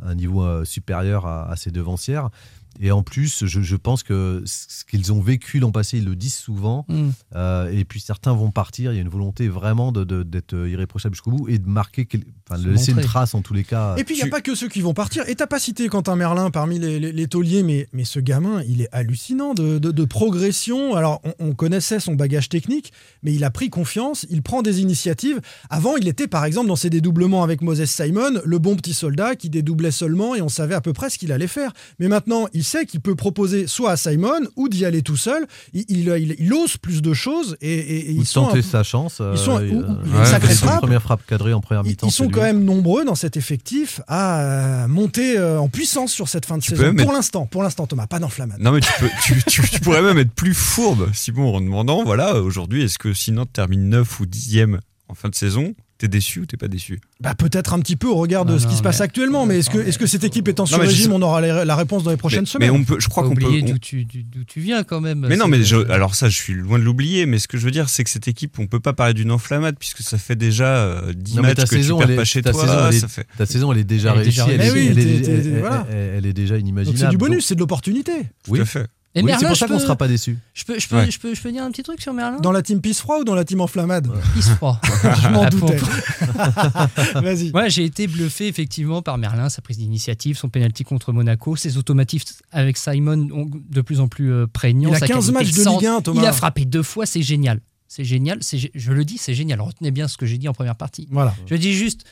[SPEAKER 6] un- un niveau euh, supérieur à, à ses devancières. Et en plus, je, je pense que ce qu'ils ont vécu l'an passé, ils le disent souvent.
[SPEAKER 7] Mm.
[SPEAKER 6] Euh, et puis certains vont partir. Il y a une volonté vraiment de- de- d'être irréprochable jusqu'au bout et de marquer, quel- enfin, de laisser une trace en tous les cas.
[SPEAKER 5] Et puis il n'y a pas que ceux qui vont partir. Et t'as pas cité Quentin Merlin parmi les, les, les tauliers, mais, mais ce gamin, il est hallucinant de, de- de progression. Alors on, on connaissait son bagage technique, mais il a pris confiance, il prend des initiatives. Avant, il était par exemple dans ses dédoublements avec Moses Simon, le bon petit soldat qui dédoublait seulement et on savait à peu près ce qu'il allait faire. Mais maintenant, il sait qu'il peut proposer soit à Simon ou d'y aller tout seul. Il, il- il- il ose plus de choses et, et- et ils sont
[SPEAKER 6] tenter
[SPEAKER 5] un-
[SPEAKER 6] sa chance.
[SPEAKER 5] Ils sont,
[SPEAKER 6] euh,
[SPEAKER 5] ou- ou-
[SPEAKER 6] euh,
[SPEAKER 5] il sacrée frappe.
[SPEAKER 6] première frappe cadrée en première mi-temps.
[SPEAKER 5] Ils sont quand
[SPEAKER 6] lui.
[SPEAKER 5] même nombreux dans cet effectif à euh, monter euh, en puissance sur cette fin de
[SPEAKER 8] Tu
[SPEAKER 5] saison. Pour
[SPEAKER 8] être-
[SPEAKER 5] l'instant, pour l'instant, Thomas, pas d'enflammade.
[SPEAKER 8] Non mais tu, peux, tu, tu- tu pourrais même être plus fourbe, Simon, en demandant, voilà, aujourd'hui, est-ce que si Nantes termine 9 ou 10e en fin de saison, t'es déçu ou t'es pas déçu?
[SPEAKER 5] Bah, peut-être un petit peu au regard de
[SPEAKER 7] Non,
[SPEAKER 5] ce qui
[SPEAKER 7] non,
[SPEAKER 5] se passe
[SPEAKER 7] mais-
[SPEAKER 5] actuellement, mais est-ce que, est-ce que cette équipe étant sur régime, on aura la, la réponse dans les prochaines
[SPEAKER 8] mais,
[SPEAKER 5] semaines
[SPEAKER 8] mais on peut, je crois qu'on peut.
[SPEAKER 7] oublier
[SPEAKER 8] on-
[SPEAKER 7] d'où tu, viens quand même.
[SPEAKER 8] Mais non, mais je- alors ça, je suis loin de l'oublier, mais ce que je veux dire, c'est que cette équipe, on peut pas parler d'une enflammade puisque ça fait déjà euh, 10
[SPEAKER 6] Non, mais
[SPEAKER 8] matchs que
[SPEAKER 6] saison,
[SPEAKER 8] tu perds
[SPEAKER 6] elle est-
[SPEAKER 8] pas chez
[SPEAKER 6] ta
[SPEAKER 8] toi.
[SPEAKER 6] saison, elle est-
[SPEAKER 8] ça fait...
[SPEAKER 6] Ta saison, elle est déjà réussie. Elle, est- déjà
[SPEAKER 5] Donc
[SPEAKER 6] inimaginable.
[SPEAKER 5] c'est du bonus, c'est de l'opportunité.
[SPEAKER 6] oui.
[SPEAKER 8] Tout à fait.
[SPEAKER 7] Et
[SPEAKER 6] Oui,
[SPEAKER 7] Merlin,
[SPEAKER 6] c'est pour
[SPEAKER 7] je
[SPEAKER 6] ça qu'on sera pas déçu.
[SPEAKER 7] Je peux, je, peux,
[SPEAKER 8] Ouais.
[SPEAKER 7] je, peux, je peux dire un petit truc sur Merlin?
[SPEAKER 5] Dans la team Peace Froid ou dans la team Enflammade?
[SPEAKER 7] Il se froid.
[SPEAKER 5] Je m'en doutais. Vas-y.
[SPEAKER 7] Ouais, j'ai été bluffé effectivement par Merlin, sa prise d'initiative, son penalty contre Monaco, ses automatismes avec Simon de plus en plus euh, prégnants.
[SPEAKER 5] Il a
[SPEAKER 7] sa
[SPEAKER 5] 15
[SPEAKER 7] qualité
[SPEAKER 5] matchs de. Ligue 1, Thomas.
[SPEAKER 7] Il a frappé deux fois, c'est génial. C'est génial, je le dis, c'est génial. Retenez bien ce que j'ai dit en première partie.
[SPEAKER 5] Voilà.
[SPEAKER 7] Je dis juste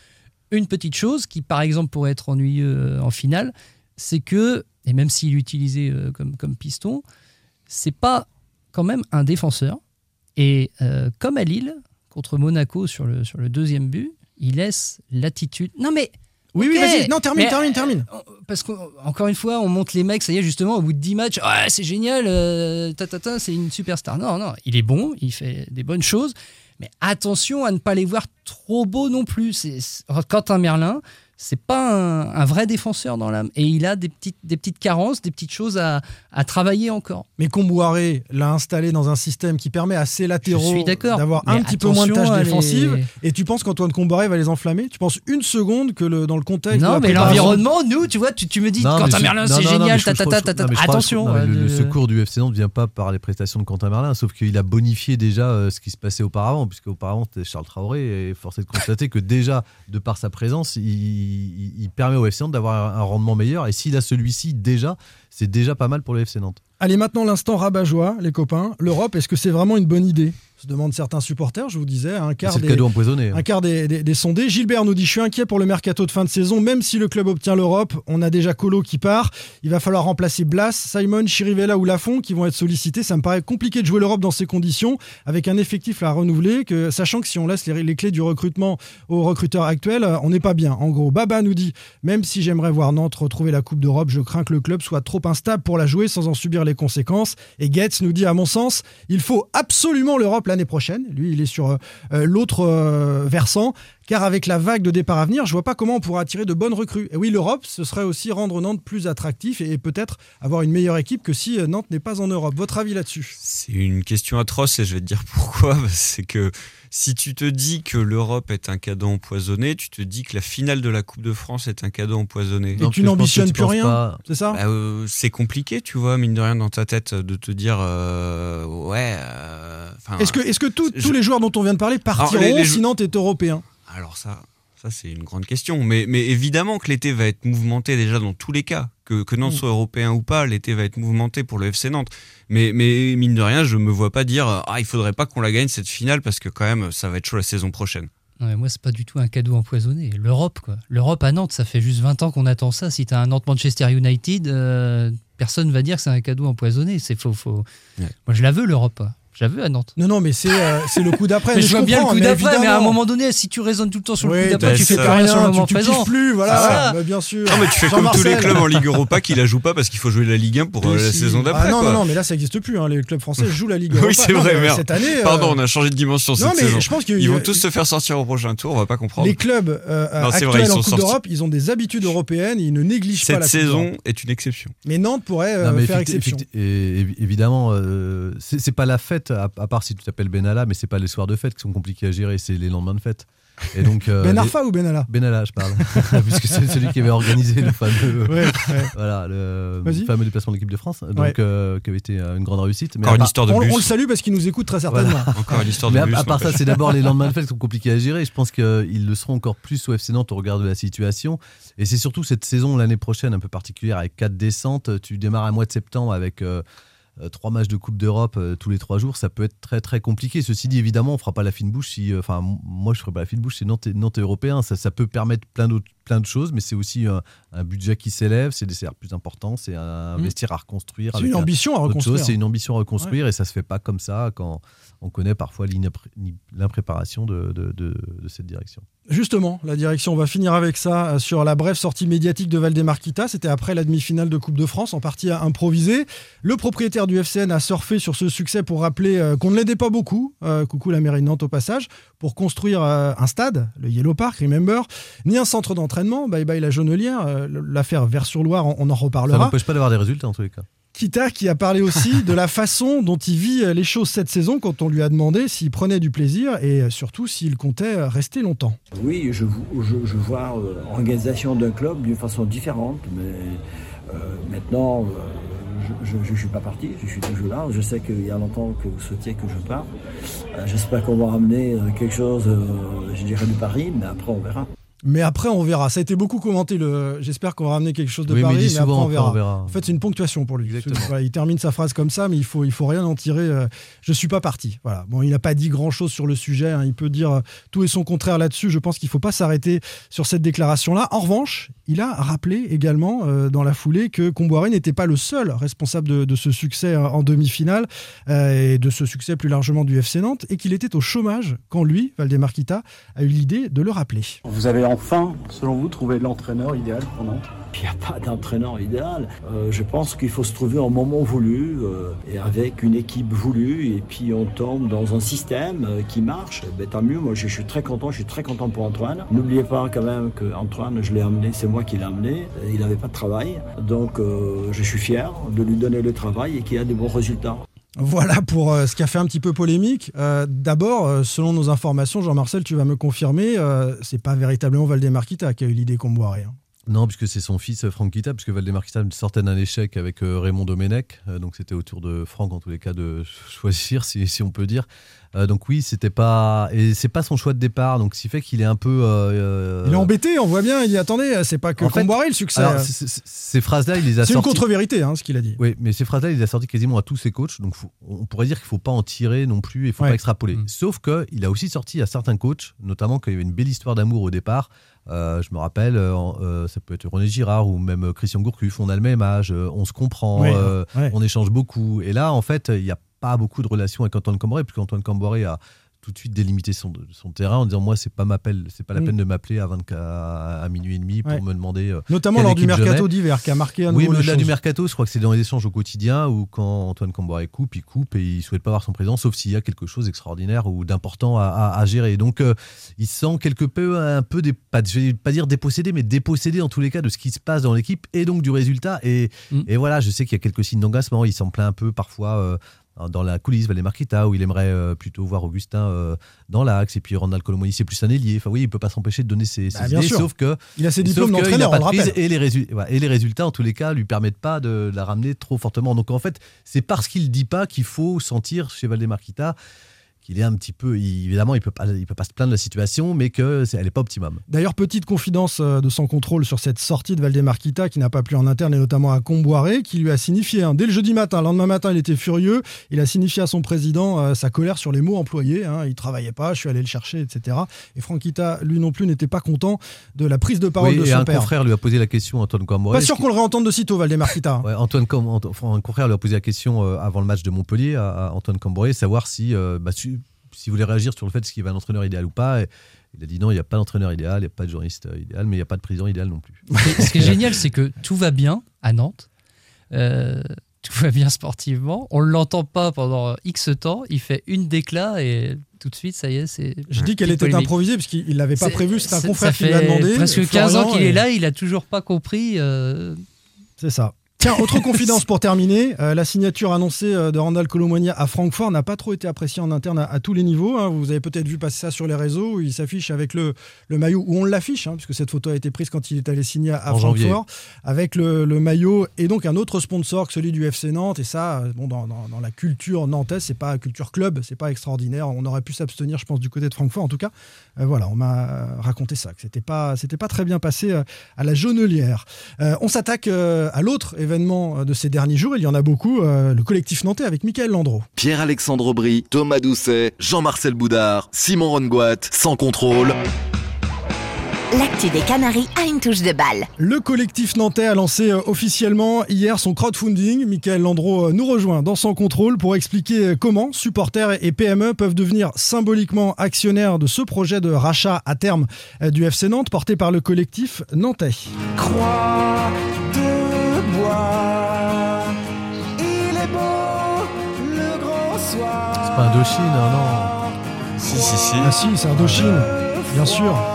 [SPEAKER 7] une petite chose qui, par exemple, pourrait être ennuyeux euh, en finale, c'est que, et même s'il l'utilisait euh, comme, comme piston, c'est pas quand même un défenseur. Et euh, comme à Lille, contre Monaco sur le, sur le deuxième but, il laisse l'attitude. Non mais.
[SPEAKER 5] Oui, oui, vas-y. Non, termine,
[SPEAKER 7] mais,
[SPEAKER 5] termine, termine.
[SPEAKER 7] euh, Parce qu'encore une fois, on monte les mecs, ça y est, justement, au bout de 10 matchs, ouais, c'est génial, euh, c'est une superstar. Non, non, il est bon, il fait des bonnes choses, mais attention à ne pas les voir trop beaux non plus. C'est- Quentin Merlin, c'est pas un, vrai défenseur dans l'âme. Et il a des petites, des petites carences, des petites choses à, à travailler encore.
[SPEAKER 5] Mais Comboiré l'a installé dans un système qui permet à ses latéraux d'avoir un petit peu moins de tâches
[SPEAKER 7] les-
[SPEAKER 5] défensives. Et tu penses qu'Antoine Comboiré va les enflammer? Tu penses une seconde que le, dans le contexte
[SPEAKER 7] Non, mais
[SPEAKER 5] préparation-
[SPEAKER 7] l'environnement, nous, tu vois, tu, tu me dis,
[SPEAKER 6] Non,
[SPEAKER 7] Quentin Merlin, c'est génial, attention.
[SPEAKER 6] le,
[SPEAKER 7] euh,
[SPEAKER 6] secours du FC Nantes ne vient pas par les prestations de Quentin Merlin, sauf qu'il a bonifié déjà euh, ce qui se passait auparavant, puisque auparavant c'était Charles Traoré, et force est de constater que déjà, de par sa présence, il, il- permet au FC Nantes d'avoir un rendement meilleur, et s'il a celui-ci déjà, c'est déjà pas mal pour le FC Nantes.
[SPEAKER 5] Allez, maintenant l'instant rabat-joie, les copains. L'Europe, est-ce que c'est vraiment une bonne idée? Se demandent certains supporters, je vous disais, un quart des,
[SPEAKER 6] cadeau empoisonné. hein.
[SPEAKER 5] un quart des, des- des sondés. Gilbert nous dit Je suis inquiet pour le mercato de fin de saison, même si le club obtient l'Europe. On a déjà Colo qui part. Il va falloir remplacer Blas, Simon, Chirivella ou Lafont qui vont être sollicités. Ça me paraît compliqué de jouer l'Europe dans ces conditions, avec un effectif à renouveler, que, sachant que si on laisse les, les clés du recrutement aux recruteurs actuels, euh, on n'est pas bien. En gros, Baba nous dit Même si j'aimerais voir Nantes retrouver la Coupe d'Europe, je crains que le club soit trop instable pour la jouer sans en subir les conséquences. Et Getz nous dit À mon sens, il faut absolument l'Europe l'année prochaine. Lui, il est sur euh, euh, l'autre euh, versant. Car avec la vague de départ à venir, je vois pas comment on pourra attirer de bonnes recrues. Et oui, l'Europe, ce serait aussi rendre Nantes plus attractif et, peut-être avoir une meilleure équipe que si euh, Nantes n'est pas en Europe. Votre avis là-dessus?
[SPEAKER 8] C'est une question atroce et je vais te dire pourquoi. C'est que si tu te dis que l'Europe est un cadeau empoisonné, tu te dis que la finale de la Coupe de France est un cadeau empoisonné.
[SPEAKER 5] Et
[SPEAKER 6] Non,
[SPEAKER 5] tu n'ambitionnes plus rien
[SPEAKER 6] pas-
[SPEAKER 5] C'est ça?
[SPEAKER 8] Bah, euh, c'est compliqué, tu vois, mine de rien, dans ta tête, de te dire, euh, ouais. euh,
[SPEAKER 5] Est-ce que, est-ce que tout-
[SPEAKER 8] je-
[SPEAKER 5] tous les joueurs dont on vient de parler partiront
[SPEAKER 8] les- les
[SPEAKER 5] si Nantes est européen?
[SPEAKER 8] Alors ça, ça c'est une grande question. Mais, mais évidemment que l'été va être mouvementé déjà dans tous les cas. Que, que Nantes
[SPEAKER 5] Mm.
[SPEAKER 8] soit européen ou pas, l'été va être mouvementé pour le FC Nantes. Mais, mais mine de rien, je me vois pas dire, ah, il faudrait pas qu'on la gagne cette finale parce que quand même, ça va être chaud la saison prochaine.
[SPEAKER 7] Ouais, moi, c'est pas du tout un cadeau empoisonné. L'Europe, quoi. L'Europe à Nantes, ça fait juste 20 ans qu'on attend ça. Si t'as un Nantes-Manchester United, euh, personne va dire que c'est un cadeau empoisonné. C'est faux, faux.
[SPEAKER 8] Ouais.
[SPEAKER 7] Moi, je la veux, l'Europe. L'avais à Nantes.
[SPEAKER 5] Non, non, mais c'est euh, c'est le coup d'après.
[SPEAKER 7] Mais je vois bien le coup d'après, mais à un moment donné, si tu raisonnes tout le temps sur le
[SPEAKER 5] Oui,
[SPEAKER 7] coup d'après,
[SPEAKER 8] bah,
[SPEAKER 7] tu fais plus rien sur le
[SPEAKER 5] tu-
[SPEAKER 7] moment
[SPEAKER 5] tu,
[SPEAKER 7] présent.
[SPEAKER 5] kiffes plus, voilà.
[SPEAKER 7] C'est.
[SPEAKER 5] Bah, bien sûr.
[SPEAKER 8] Non, mais tu fais comme tous les clubs en Ligue Europa qui la jouent pas parce qu'il faut jouer la Ligue 1 pour euh, la
[SPEAKER 5] Si.
[SPEAKER 8] saison d'après.
[SPEAKER 5] Ah non,
[SPEAKER 8] quoi.
[SPEAKER 5] non, non, mais là, ça n'existe plus. hein. Les clubs français jouent la Ligue
[SPEAKER 8] Oui,
[SPEAKER 5] Europa.
[SPEAKER 8] c'est
[SPEAKER 5] Non,
[SPEAKER 8] vrai,
[SPEAKER 5] mais
[SPEAKER 8] merde.
[SPEAKER 5] Cette année. euh,
[SPEAKER 8] Pardon, on a changé de dimension cette
[SPEAKER 5] Non, mais
[SPEAKER 8] saison.
[SPEAKER 5] je pense que
[SPEAKER 8] Ils vont tous se faire sortir au prochain tour, on va pas comprendre.
[SPEAKER 5] Les clubs
[SPEAKER 8] c'est
[SPEAKER 5] actuels en Coupe d'Europe, ils ont des habitudes européennes, ils ne négligent pas
[SPEAKER 8] Cette
[SPEAKER 5] la d'Europe.
[SPEAKER 8] saison est une exception.
[SPEAKER 5] Mais Nantes pourrait faire exception.
[SPEAKER 6] évidemment, c'est c'est pas la fête, à, à part si tu t'appelles Benalla, mais c'est pas les soirs de fête qui sont compliqués à gérer, c'est les lendemains de fête. Et donc, euh,
[SPEAKER 5] Ben
[SPEAKER 6] les-
[SPEAKER 5] Arfa ou Benalla
[SPEAKER 6] Benalla, je parle, puisque c'est celui qui avait organisé le fameux,
[SPEAKER 5] Ouais, ouais.
[SPEAKER 6] voilà, le fameux déplacement de l'équipe de France, donc
[SPEAKER 5] Ouais.
[SPEAKER 6] euh, qui avait été une grande réussite. Mais
[SPEAKER 8] Encore
[SPEAKER 6] à
[SPEAKER 8] une
[SPEAKER 6] part-
[SPEAKER 8] histoire de
[SPEAKER 5] On,
[SPEAKER 8] bus.
[SPEAKER 5] on le salue parce qu'il nous écoute très certainement.
[SPEAKER 6] Voilà.
[SPEAKER 8] Encore une histoire de
[SPEAKER 6] Mais à,
[SPEAKER 8] bus.
[SPEAKER 6] à part ça, c'est d'abord les lendemains de fête qui sont compliqués à gérer. Je pense qu'ils le seront encore plus au FC Nantes au regard de la situation. Et c'est surtout cette saison l'année prochaine un peu particulière avec quatre descentes. Tu démarres un mois de septembre avec euh, trois matchs de Coupe d'Europe euh, tous les trois jours. Ça peut être très très compliqué. Ceci dit, évidemment, on fera pas la fine bouche. Si, euh, enfin, moi, je ferai pas la fine bouche. C'est Nantes, européen. Ça peut permettre plein d'autres plein de choses, mais c'est aussi un, un budget qui s'élève, c'est des salaires plus importants, c'est un
[SPEAKER 5] Mm.
[SPEAKER 6] vestiaire à reconstruire.
[SPEAKER 5] C'est une
[SPEAKER 6] un-
[SPEAKER 5] ambition à reconstruire.
[SPEAKER 6] C'est une ambition à reconstruire et ça se fait pas comme ça quand on connaît parfois l'impréparation de, de- de- de cette direction.
[SPEAKER 5] Justement, la direction, on va finir avec ça euh, sur la brève sortie médiatique de Valdemarquita. C'était après la demi-finale de Coupe de France, en partie improvisée. Le propriétaire du FCN a surfé sur ce succès pour rappeler euh, qu'on ne l'aidait pas beaucoup, euh, coucou la mairie de Nantes au passage, pour construire euh, un stade, le Yellow Park, remember, ni un centre d'entraînement, bye bye la Jaunelière. Euh, L'affaire Vers-sur-Loire, on, on en
[SPEAKER 6] Ça
[SPEAKER 5] reparlera.
[SPEAKER 6] n'empêche pas d'avoir des résultats en tous les cas.
[SPEAKER 5] Kita qui a parlé aussi de la façon dont il vit euh, les choses cette saison quand on lui a demandé s'il prenait du plaisir et euh, surtout s'il comptait euh, rester longtemps.
[SPEAKER 12] Oui, je, je, je vois l'organisation d'un club d'une façon différente, mais euh, maintenant, je ne suis pas parti, je suis toujours là. Je sais qu'il y a longtemps que vous souhaitiez que je parte. Euh, J'espère qu'on va ramener quelque chose, euh, je dirais, de Paris, mais après on verra.
[SPEAKER 5] Mais après, on verra. Ça a été beaucoup commenté. Le... J'espère qu'on va ramener quelque chose de
[SPEAKER 6] Oui,
[SPEAKER 5] Paris, mais après, on verra.
[SPEAKER 6] on verra.
[SPEAKER 5] En fait, c'est une ponctuation pour lui. Voilà, il termine sa phrase comme ça, mais il faut, il faut rien en tirer. euh, je suis pas parti. Voilà. Bon, il n'a pas dit grand-chose sur le sujet. hein. Il peut dire euh, tout et son contraire là-dessus. Je pense qu'il faut pas s'arrêter sur cette déclaration-là. En revanche, il a rappelé également euh, dans la foulée que Comboiré n'était pas le seul responsable de, ce succès euh, en demi-finale euh, et de ce succès plus largement du FC Nantes et qu'il était au chômage quand lui, Valdemarquita, a eu l'idée de le rappeler.
[SPEAKER 12] Vous avez enfin, selon vous, trouvé l'entraîneur idéal pour Nantes? Il n'y a pas d'entraîneur idéal. Euh, je pense qu'il faut se trouver au moment voulu euh, et avec une équipe voulue et puis on tombe dans un système euh, qui marche. Ben, tant mieux, moi je, suis très content, je suis très content pour Antoine. N'oubliez pas quand même que Antoine, je l'ai amené, c'est moi qui l'ai amené. Il n'avait pas de travail, donc je suis fier de lui donner le travail et qu'il a des bons résultats.
[SPEAKER 5] Voilà pour ce qui a fait un petit peu polémique. D'abord, selon nos informations, Jean-Marcel, tu vas me confirmer, c'est pas véritablement Valdemarquita qui a eu l'idée qu'on boirait. hein.
[SPEAKER 6] Non, puisque c'est son fils euh, Franck Kita, puisque Valdemar Kita sortait d'un échec avec euh, Raymond Domenech, euh, donc c'était au tour de Franck en tous les cas de choisir, si, si on peut dire. Euh, donc oui, c'était pas et c'est pas son choix de départ, donc ce qui fait qu'il est un peu. euh,
[SPEAKER 5] Il est embêté, on voit bien. Il dit attendez, c'est pas que Comboiré le succès.
[SPEAKER 6] alors, c- c- ces phrases-là, il les a
[SPEAKER 5] C'est une contre-vérité, hein, ce qu'il a dit.
[SPEAKER 6] Oui, mais ces phrases-là, il les a sorties quasiment à tous ses coachs. Donc, faut- on pourrait dire qu'il ne faut pas en tirer non plus, il ne faut
[SPEAKER 5] Ouais.
[SPEAKER 6] pas extrapoler.
[SPEAKER 5] Mm.
[SPEAKER 6] Sauf qu'il a aussi sorti à certains coachs, notamment qu'il y avait une belle histoire d'amour au départ. Euh, je me rappelle, euh, euh, ça peut être René Girard ou même Christian Gourcuff. On a le même âge, on se comprend, euh,
[SPEAKER 5] ouais.
[SPEAKER 6] on échange beaucoup. Et là, en fait, il n'y a pas beaucoup de relations avec Antoine Camboré, puisque Antoine Camboré a tout de suite délimité son, son terrain en disant moi c'est pas m'appel c'est pas la peine de m'appeler à 24 à, minuit et demi pour
[SPEAKER 5] Ouais.
[SPEAKER 6] me demander euh,
[SPEAKER 5] Notamment lors du mercato d'hiver, qui a marqué nouveau
[SPEAKER 6] Oui, mais au-delà du mercato, je crois que c'est dans les échanges au quotidien où quand Antoine Camboire coupe, il coupe et il souhaite pas avoir son présent, sauf s'il y a quelque chose d'extraordinaire ou d'important à, à- à gérer. Donc, euh, il se sent quelque peu, un peu, des, pas, je vais pas dire dépossédé, mais dépossédé en tous les cas de ce qui se passe dans l'équipe et donc du résultat. Et,
[SPEAKER 7] Mm.
[SPEAKER 6] et voilà, je sais qu'il y a quelques signes d'engagement. Il s'en plaint un peu parfois. euh, dans la coulisse, Valé Marquita, où il aimerait euh, plutôt voir Augustin euh, dans l'axe, et puis Randall Colomoni, c'est plus un ailier. Enfin, oui, il peut pas s'empêcher de donner ses, ses
[SPEAKER 5] Bah,
[SPEAKER 6] idées,
[SPEAKER 5] sûr.
[SPEAKER 6] sauf que
[SPEAKER 5] Il a ses diplômes d'entraîneur, on le rappelle.
[SPEAKER 6] et les, résu- voilà, et les résultats, en tous les cas, lui permettent pas de la ramener trop fortement. Donc en fait, c'est parce qu'il dit pas qu'il faut sentir chez Valdemarquita qu'il est un petit peu. il- évidemment, il peut pas, il peut pas se plaindre de la situation, mais que c'est- elle est pas optimum.
[SPEAKER 5] D'ailleurs, petite confidence euh, de son contrôle sur cette sortie de Valdemar Kita qui n'a pas plu en interne et notamment à Comboiré, qui lui a signifié, hein, dès le jeudi matin, le lendemain matin, il était furieux, il a signifié à son président euh, sa colère sur les mots employés, hein, il travaillait pas, je suis allé le chercher, etc. Et Franck Kita, lui non plus, n'était pas content de la prise de parole
[SPEAKER 6] Oui,
[SPEAKER 5] de
[SPEAKER 6] et
[SPEAKER 5] son
[SPEAKER 6] un
[SPEAKER 5] père.
[SPEAKER 6] confrère lui a posé la question, Antoine Camboré.
[SPEAKER 5] Pas sûr qu'on le réentende de sitôt, Valdemar Kita.
[SPEAKER 6] Ouais, Antoine Com- un confrère lui a posé la question euh, avant le match de Montpellier à, à Antoine Camboré, savoir si, euh, bah, si, s'il voulait réagir sur le fait est-ce qu'il y avait un entraîneur idéal ou pas. Et il a dit non, il n'y a pas d'entraîneur idéal, il n'y a pas de journaliste euh, idéal, mais il n'y a pas de président idéal non plus.
[SPEAKER 7] Ce qui est génial, c'est que tout va bien à Nantes. Euh, tout va bien sportivement. On ne l'entend pas pendant X temps. Il fait une déclat et tout de suite, ça y est, c'est.
[SPEAKER 5] Je dis qu'elle était
[SPEAKER 7] polémique.
[SPEAKER 5] improvisée parce qu'il l'avait pas prévu, c'est un confrère qui lui a demandé.
[SPEAKER 7] Presque 15 ans qu'il
[SPEAKER 5] et-
[SPEAKER 7] est là, il a toujours pas compris. euh,
[SPEAKER 5] C'est ça. Tiens, autre confidence pour terminer. Euh, la signature annoncée euh, de Randall Colomogna à Francfort n'a pas trop été appréciée en interne à, à tous les niveaux. hein. Vous avez peut-être vu passer ça sur les réseaux. où Il s'affiche avec le, le maillot, où on l'affiche, hein, puisque cette photo a été prise quand il est allé signer à,
[SPEAKER 6] janvier.
[SPEAKER 5] Francfort, avec le, le maillot et donc un autre sponsor que celui du FC Nantes. Et ça, euh, bon, dans, dans- dans la culture nantaise, c'est pas culture club, c'est pas extraordinaire. On aurait pu s'abstenir, je pense, du côté de Francfort. En tout cas, euh, voilà, on m'a raconté ça, que c'était pas, pas très bien passé euh, à la jaunelière. Euh, on s'attaque à l'autre événement de ces derniers jours. Il y en a beaucoup. le collectif nantais avec Michael Landreau.
[SPEAKER 1] Pierre-Alexandre Aubry, Thomas Doucet, Jean-Marcel Boudard, Simon Rongoat, sans contrôle.
[SPEAKER 10] L'actu des Canaries a une touche de balle.
[SPEAKER 5] Le collectif nantais a lancé euh, officiellement hier son crowdfunding. Michael Landreau euh, nous rejoint dans son contrôle pour expliquer euh, comment supporters et PME peuvent devenir symboliquement actionnaires de ce projet de rachat à terme du FC Nantes porté par le collectif nantais.
[SPEAKER 2] Croix de bois, il est beau le grand soir.
[SPEAKER 6] C'est pas Indochine, hein, non
[SPEAKER 8] Si, si, si.
[SPEAKER 5] Ah si, c'est Indochine, bien sûr.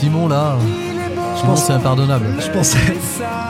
[SPEAKER 6] Simon, là, Simon,
[SPEAKER 5] pense-
[SPEAKER 6] c'est impardonnable.
[SPEAKER 5] Je pensais, je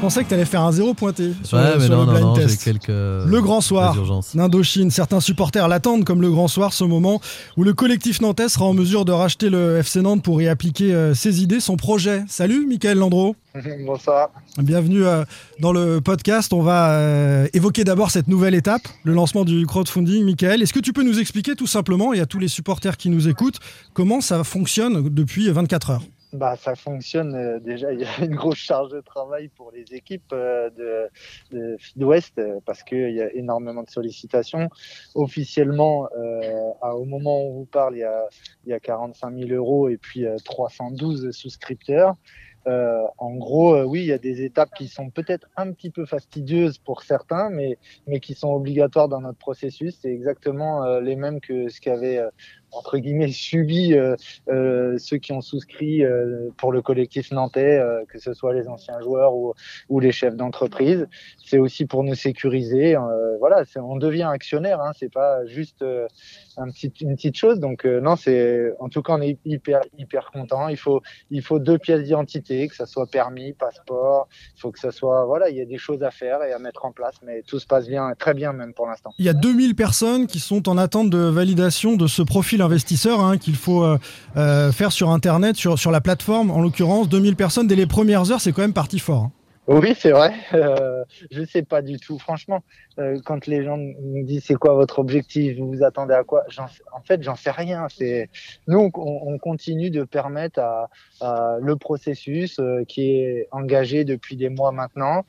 [SPEAKER 5] pensais que tu allais faire un zéro pointé sur,
[SPEAKER 6] Ouais,
[SPEAKER 5] le-
[SPEAKER 6] mais
[SPEAKER 5] sur
[SPEAKER 6] non,
[SPEAKER 5] le
[SPEAKER 6] non,
[SPEAKER 5] blind
[SPEAKER 6] non,
[SPEAKER 5] test.
[SPEAKER 6] quelques.
[SPEAKER 5] Le grand soir
[SPEAKER 6] urgences.
[SPEAKER 5] d'Indochine. Certains supporters l'attendent comme le grand soir, ce moment où le collectif nantais sera en mesure de racheter le FC Nantes pour y appliquer euh, ses idées, son projet. Salut, Michael Landreau.
[SPEAKER 13] Bonsoir.
[SPEAKER 5] Bienvenue euh, dans le podcast. On va euh, évoquer d'abord cette nouvelle étape, le lancement du crowdfunding. Michael, est-ce que tu peux nous expliquer tout simplement, et à tous les supporters qui nous écoutent, comment ça fonctionne depuis 24 heures?
[SPEAKER 13] Bah, ça fonctionne euh, déjà. Il y a une grosse charge de travail pour les équipes euh, de, de euh, parce qu'il y a énormément de sollicitations. Officiellement, euh, à- au moment où on vous parle, il y a, y a 45 000 euros et puis euh, 312 souscripteurs. Euh, en gros, euh, oui, il y a des étapes qui sont peut-être un petit peu fastidieuses pour certains, mais, mais qui sont obligatoires dans notre processus. C'est exactement euh, les mêmes que ce qu'avaient, euh, entre guillemets, subi euh, euh, ceux qui ont souscrit euh, pour le collectif nantais, euh, que ce soit les anciens joueurs ou, ou les chefs d'entreprise. C'est aussi pour nous sécuriser. euh, voilà, on devient actionnaire, hein, c'est pas juste euh, un petit, une petite chose. Donc non, c'est en tout cas on est hyper hyper content. Il faut il faut deux pièces d'identité, que ça soit permis, passeport. Il faut que ça soit voilà, il y a des choses à faire et à mettre en place, mais tout se passe bien, très bien même pour l'instant.
[SPEAKER 5] Il y a 2000 personnes qui sont en attente de validation de ce profil investisseur hein, qu'il faut euh, euh, faire sur Internet, sur, sur la plateforme en l'occurrence. 2000 personnes dès les premières heures, c'est quand même parti fort. hein.
[SPEAKER 13] Oui, c'est vrai. Euh, je sais pas du tout. Franchement, euh, quand les gens nous disent c'est quoi votre objectif, vous vous attendez à quoi sais- En fait, j'en sais rien. C'est nous, on, on continue de permettre à, le processus qui est engagé depuis des mois maintenant.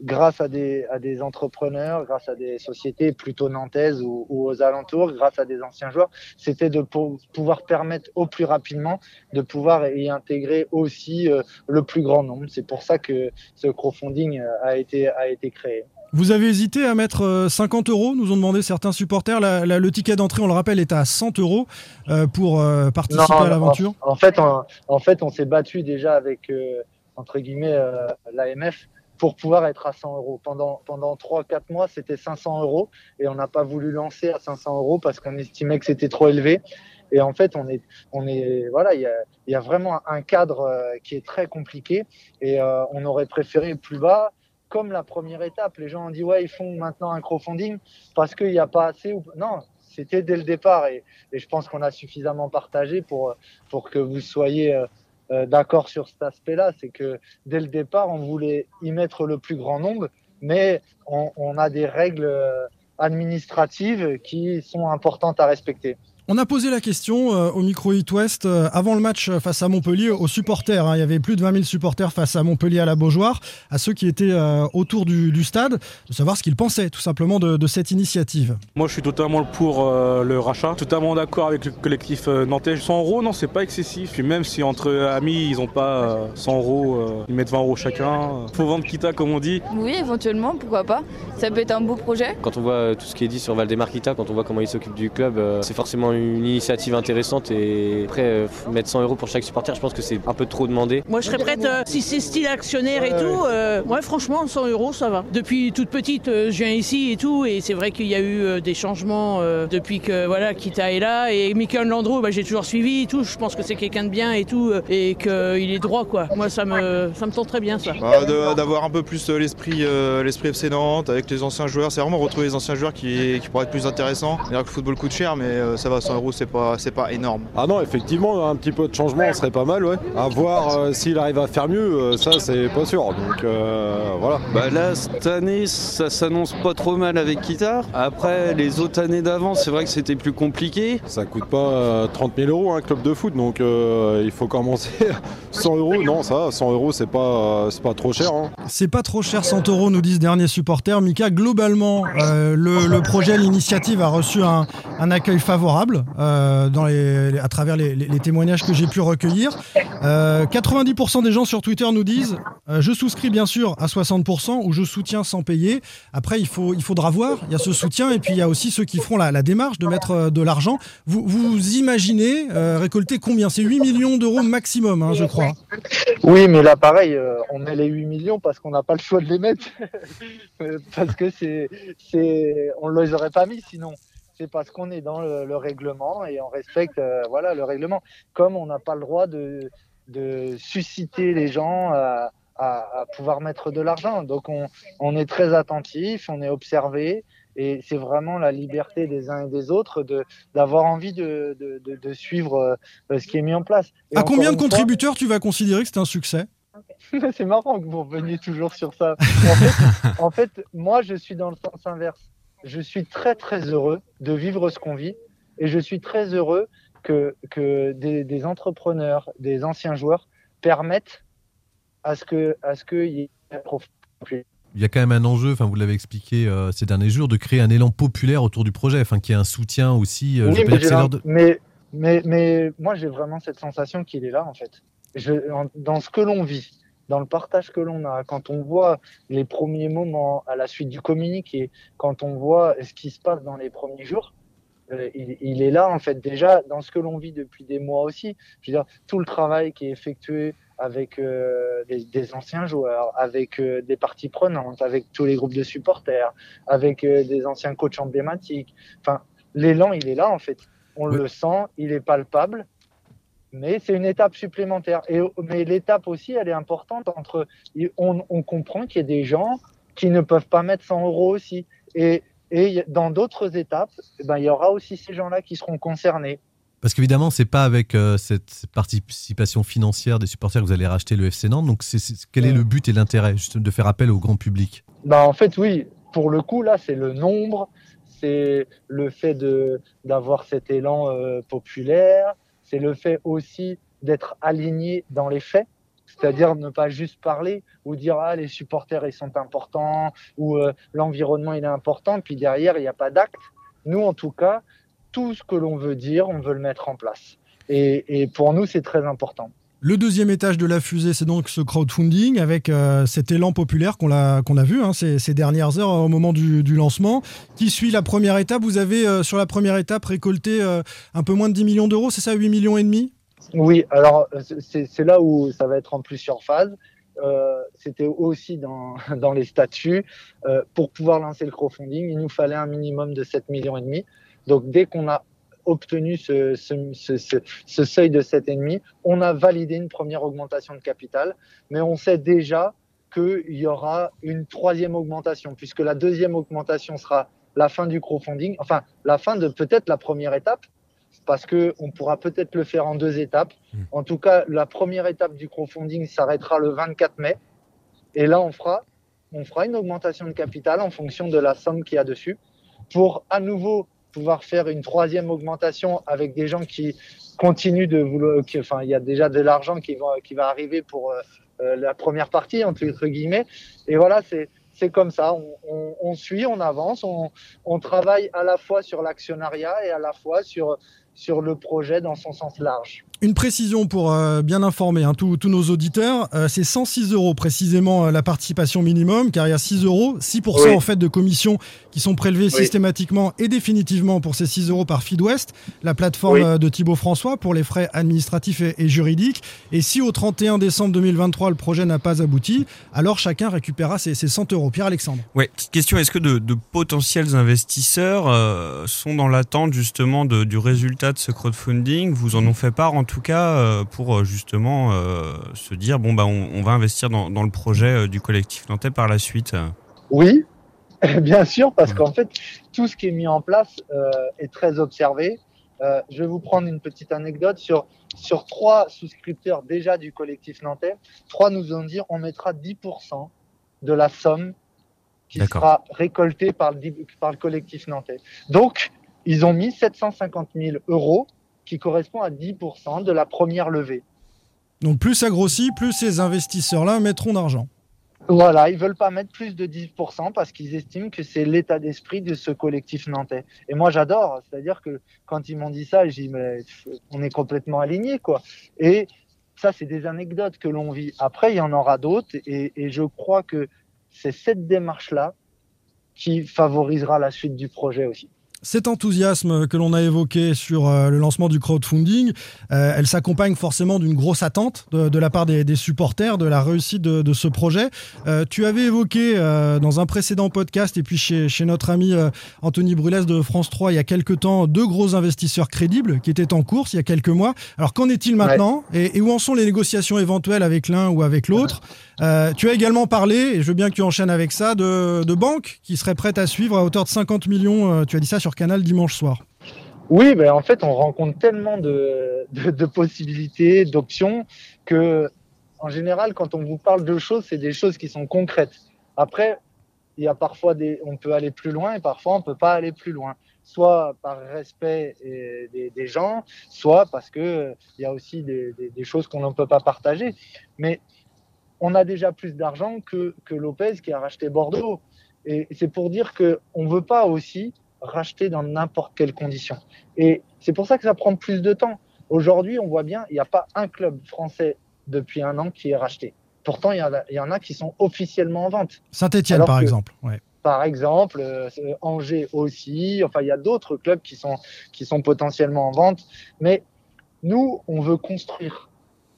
[SPEAKER 13] Euh, grâce à des, à des entrepreneurs, grâce à des sociétés plutôt nantaises ou, ou aux alentours, grâce à des anciens joueurs, c'était de pou- pouvoir permettre au plus rapidement de pouvoir y intégrer aussi euh, le plus grand nombre. C'est pour ça que ce crowdfunding euh, a été, a été créé.
[SPEAKER 5] Vous avez hésité à mettre euh, 50 euros, nous ont demandé certains supporters. La- la- le ticket d'entrée, on le rappelle, est à 100 euros euh, pour euh, participer à l'aventure.
[SPEAKER 13] En, en fait, on, en fait, on s'est battu déjà avec euh, entre guillemets euh, l'AMF pour pouvoir être à 100 euros. Pendant pendant 3-4 mois, c'était 500 euros et on n'a pas voulu lancer à 500 euros parce qu'on estimait que c'était trop élevé. Et en fait, on est, on est, voilà, il y a, y a vraiment un cadre euh, qui est très compliqué et euh, on aurait préféré plus bas. Comme la première étape, les gens ont dit ouais, ils font maintenant un crowdfunding parce qu'il n'y a pas assez. Ou... Non, c'était dès le départ et, et je pense qu'on a suffisamment partagé pour pour que vous soyez euh, d'accord sur cet aspect-là. C'est que dès le départ, on voulait y mettre le plus grand nombre, mais on, on a des règles euh, administratives qui sont importantes à respecter.
[SPEAKER 5] On a posé la question euh, au micro Hit West euh, avant le match face à Montpellier aux supporters. hein. Il y avait plus de 20 000 supporters face à Montpellier à la Beaujoire, à ceux qui étaient euh, autour du, du stade, de savoir ce qu'ils pensaient tout simplement de, de cette initiative.
[SPEAKER 14] Moi, je suis totalement pour euh, le rachat, totalement d'accord avec le collectif euh, nantais. 100 euros, non, c'est pas excessif. Puis même si entre amis, ils ont pas euh, 100 euros, euh, ils mettent 20 euros chacun. Faut vendre Kita, comme on dit.
[SPEAKER 15] Oui, éventuellement, pourquoi pas. Ça peut être un beau projet.
[SPEAKER 16] Quand on voit tout ce qui est dit sur Valdemar Kita, quand on voit comment il s'occupe du club, euh, c'est forcément une initiative intéressante. Et après, euh, mettre 100 euros pour chaque supporter, je pense que c'est un peu trop demandé.
[SPEAKER 17] Moi, je serais prête, euh, si c'est style actionnaire et tout, euh, ouais, franchement, 100 euros, ça va. Depuis toute petite, euh, je viens ici et tout, et c'est vrai qu'il y a eu euh, des changements euh, depuis que voilà, Kita est là. Et Michael Landreau, bah, j'ai toujours suivi et tout. Je pense que c'est quelqu'un de bien et tout, euh, et qu'il est droit, quoi. Moi, ça me, ça me tente très bien, ça.
[SPEAKER 18] Ah, de- D'avoir un peu plus euh, l'esprit euh, l'esprit FC Nantes avec les anciens joueurs, c'est vraiment retrouver les anciens joueurs qui, qui pourraient être plus intéressants. C'est-à-dire que le football coûte cher, mais euh, ça va, 100 euros c'est pas, c'est pas énorme.
[SPEAKER 19] Ah non, effectivement, un petit peu de changement serait pas mal, ouais. À voir euh, s'il arrive à faire mieux, euh, ça c'est pas sûr. Donc euh, voilà.
[SPEAKER 20] Bah là, cette année, ça s'annonce pas trop mal avec Kita. Après, les autres années d'avant, c'est vrai que c'était plus compliqué.
[SPEAKER 19] Ça coûte pas euh, 30 000 euros un club de foot, donc euh, il faut commencer. 100 euros, non, ça, 100 euros, c'est pas, euh, c'est pas trop cher. hein.
[SPEAKER 5] C'est pas trop cher, 100 euros, nous disent derniers supporters. Mika, globalement, euh, le, le projet, l'initiative a reçu un, un accueil favorable euh, à travers les, témoignages que j'ai pu recueillir. Euh, 90% des gens sur Twitter nous disent euh, je souscris bien sûr à 60% ou je soutiens sans payer. Après, il, faudra voir. Il y a ce soutien et puis il y a aussi ceux qui feront la, démarche de mettre euh, de l'argent. Vous, imaginez euh, récolter combien? C'est 8 millions d'euros maximum, hein, je crois.
[SPEAKER 13] Oui, mais là, pareil, euh, on met les 8 millions parce qu'on n'a pas le choix de les mettre. Euh, parce que c'est, c'est, on ne les aurait pas mis sinon. C'est parce qu'on est dans le, le règlement et on respecte euh, voilà, le règlement. Comme on n'a pas le droit de, de susciter les gens à, à- à pouvoir mettre de l'argent. Donc on, on est très attentif, on est observé. Et c'est vraiment la liberté des uns et des autres de d'avoir envie de, de, suivre euh, ce qui est mis en place. Et
[SPEAKER 5] À combien de
[SPEAKER 13] fois-
[SPEAKER 5] contributeurs tu vas considérer que c'est un succès?
[SPEAKER 13] C'est marrant que vous reveniez toujours sur ça. En fait, en fait, moi, je suis dans le sens inverse. Je suis très, très heureux de vivre ce qu'on vit et je suis très heureux que, que des, des entrepreneurs, des anciens joueurs permettent à ce que, à ce qu'il y ait un profit.
[SPEAKER 6] Il y a quand même un enjeu, enfin vous l'avez expliqué euh, ces derniers jours, de créer un élan populaire autour du projet, enfin qu'il y ait un soutien aussi. euh,
[SPEAKER 13] Oui, mais,
[SPEAKER 6] de-
[SPEAKER 13] mais, mais, mais moi, j'ai vraiment cette sensation qu'il est là, en fait. Je, en- dans ce que l'on vit, dans le partage que l'on a, quand on voit les premiers moments à la suite du communiqué, quand on voit ce qui se passe dans les premiers jours, euh, il, il est là, en fait, déjà dans ce que l'on vit depuis des mois aussi. Je veux dire, tout le travail qui est effectué avec euh, des, des anciens joueurs, avec euh, des parties prenantes, avec tous les groupes de supporters, avec des anciens coachs emblématiques. Enfin, l'élan, il est là, en fait. On le sent, il est palpable, mais c'est une étape supplémentaire. Et, mais l'étape aussi, elle est importante entre. On, on comprend qu'il y a des gens qui ne peuvent pas mettre 100 euros aussi. Et, dans d'autres étapes, eh ben, il y aura aussi ces gens-là qui seront concernés.
[SPEAKER 6] Parce qu'évidemment, c'est pas avec euh, cette, participation financière des supporters que vous allez racheter le FC Nantes. Donc, quel est le but et l'intérêt de faire appel au grand public?
[SPEAKER 13] Bah, en fait, oui, pour le coup, là, c'est le nombre, c'est le fait d'avoir cet élan euh, populaire, c'est le fait aussi d'être aligné dans les faits, c'est-à-dire ne pas juste parler ou dire ah les supporters ils sont importants ou euh, l'environnement il est important, puis derrière il n'y a pas d'acte. Nous, en tout cas, tout ce que l'on veut dire, on veut le mettre en place. Et, et pour nous, c'est très important.
[SPEAKER 5] Le deuxième étage de la fusée, c'est donc ce crowdfunding avec euh, cet élan populaire qu'on a, a vu hein, ces, dernières heures au moment du, lancement. Qui suit la première étape? Vous avez euh, sur la première étape récolté euh, un peu moins de 10 millions d'euros, c'est ça 8 millions et demi?
[SPEAKER 13] Oui, alors c'est là où ça va être en plus sur phase. C'était aussi dans, dans les statuts. Pour pouvoir lancer le crowdfunding, il nous fallait un minimum de 7 millions et demi. Donc dès qu'on a obtenu ce, ce, ce, ce- ce seuil de 7,5, on a validé une première augmentation de capital, mais on sait déjà qu'il y aura une troisième augmentation, puisque la deuxième augmentation sera la fin du crowdfunding, enfin la fin de peut-être la première étape, parce que on pourra peut-être le faire en deux étapes. En tout cas, la première étape du crowdfunding s'arrêtera le 24 mai, et là on fera, on fera une augmentation de capital en fonction de la somme qu'il y a dessus. pour à nouveau pouvoir faire une troisième augmentation avec des gens qui continuent de vouloir. enfin, il y a déjà de l'argent qui va, qui va arriver pour euh, euh, la première partie, entre guillemets. Et voilà, c'est. C'est comme ça, on, suit, on avance, on travaille à la fois sur l'actionnariat et à la fois sur, sur le projet dans son sens large.
[SPEAKER 5] Une précision pour euh, bien informer hein, tous nos auditeurs, euh, c'est 106 euros précisément euh, la participation minimum, car il y a 6 euros, 6%
[SPEAKER 13] Oui.
[SPEAKER 5] en fait de commissions qui sont prélevées systématiquement et définitivement pour ces 6 euros par Feedwest, la plateforme
[SPEAKER 13] Oui.
[SPEAKER 5] de Thibaut François pour les frais administratifs et, et juridiques. Et si au 31 décembre 2023 le projet n'a pas abouti, alors chacun récupérera ses, ses 100 euros. Pierre-Alexandre.
[SPEAKER 8] Ouais, petite question, est-ce que de, de potentiels investisseurs euh, sont dans l'attente justement de- du résultat de ce crowdfunding Vous en ont fait part en tout cas euh, pour euh, justement euh, se dire, bon, bah, on, on va investir dans, dans le projet du collectif nantais par la suite
[SPEAKER 13] Oui, bien sûr, parce qu'en fait, tout ce qui est mis en place euh, est très observé. Euh, je vais vous prendre une petite anecdote sur, sur trois souscripteurs déjà du collectif nantais. Trois nous ont dit on mettra 10% de la somme qui sera récoltée par le, par le collectif nantais. Donc, ils ont mis 750 000 euros qui correspond à 10% de la première levée.
[SPEAKER 5] Donc plus ça grossit, plus ces investisseurs-là mettront d'argent.
[SPEAKER 13] Voilà, ils veulent pas mettre plus de 10% parce qu'ils estiment que c'est l'état d'esprit de ce collectif nantais. Et moi, j'adore. C'est-à-dire que quand ils m'ont dit ça, j'ai dit, mais on est complètement alignés, quoi. Et ça, c'est des anecdotes que l'on vit. Après, il y en aura d'autres. Et, et je crois que c'est cette démarche-là qui favorisera la suite du projet aussi.
[SPEAKER 5] Cet enthousiasme que l'on a évoqué sur euh, le lancement du crowdfunding, euh, elle s'accompagne forcément d'une grosse attente de, de la part des, des supporters de la réussite de, de ce projet. Euh, tu avais évoqué euh, dans un précédent podcast et puis chez, chez notre ami Anthony Brulès de France 3 il y a quelques temps deux gros investisseurs crédibles qui étaient en course il y a quelques mois. Alors qu'en est-il maintenant et, et où en sont les négociations éventuelles avec l'un ou avec l'autre? Tu as également parlé, et je veux bien que tu enchaînes avec ça, de, de banques qui seraient prêtes à suivre à hauteur de 50 millions. tu as dit ça sur Canal dimanche soir.
[SPEAKER 13] Oui, ben en fait, on rencontre tellement de, de, possibilités, d'options, que en général, quand on vous parle de choses, c'est des choses qui sont concrètes. Après, il y a parfois des, on peut aller plus loin et parfois on peut pas aller plus loin. Soit par respect des, gens, soit parce que il y a aussi des, des, choses qu'on ne peut pas partager. Mais on a déjà plus d'argent que, que Lopez qui a racheté Bordeaux. Et c'est pour dire que on veut pas aussi racheter dans n'importe quelle condition. Et c'est pour ça que ça prend plus de temps. Aujourd'hui, on voit bien, il n'y a pas un club français depuis un an qui est racheté. Pourtant, il y, en a- il y en a qui sont officiellement en vente.
[SPEAKER 5] Saint-Etienne, par
[SPEAKER 13] que-
[SPEAKER 5] exemple. Ouais.
[SPEAKER 13] Par exemple, euh, Angers aussi. Enfin, il y a d'autres clubs qui sont, qui sont potentiellement en vente. Mais nous, on veut construire.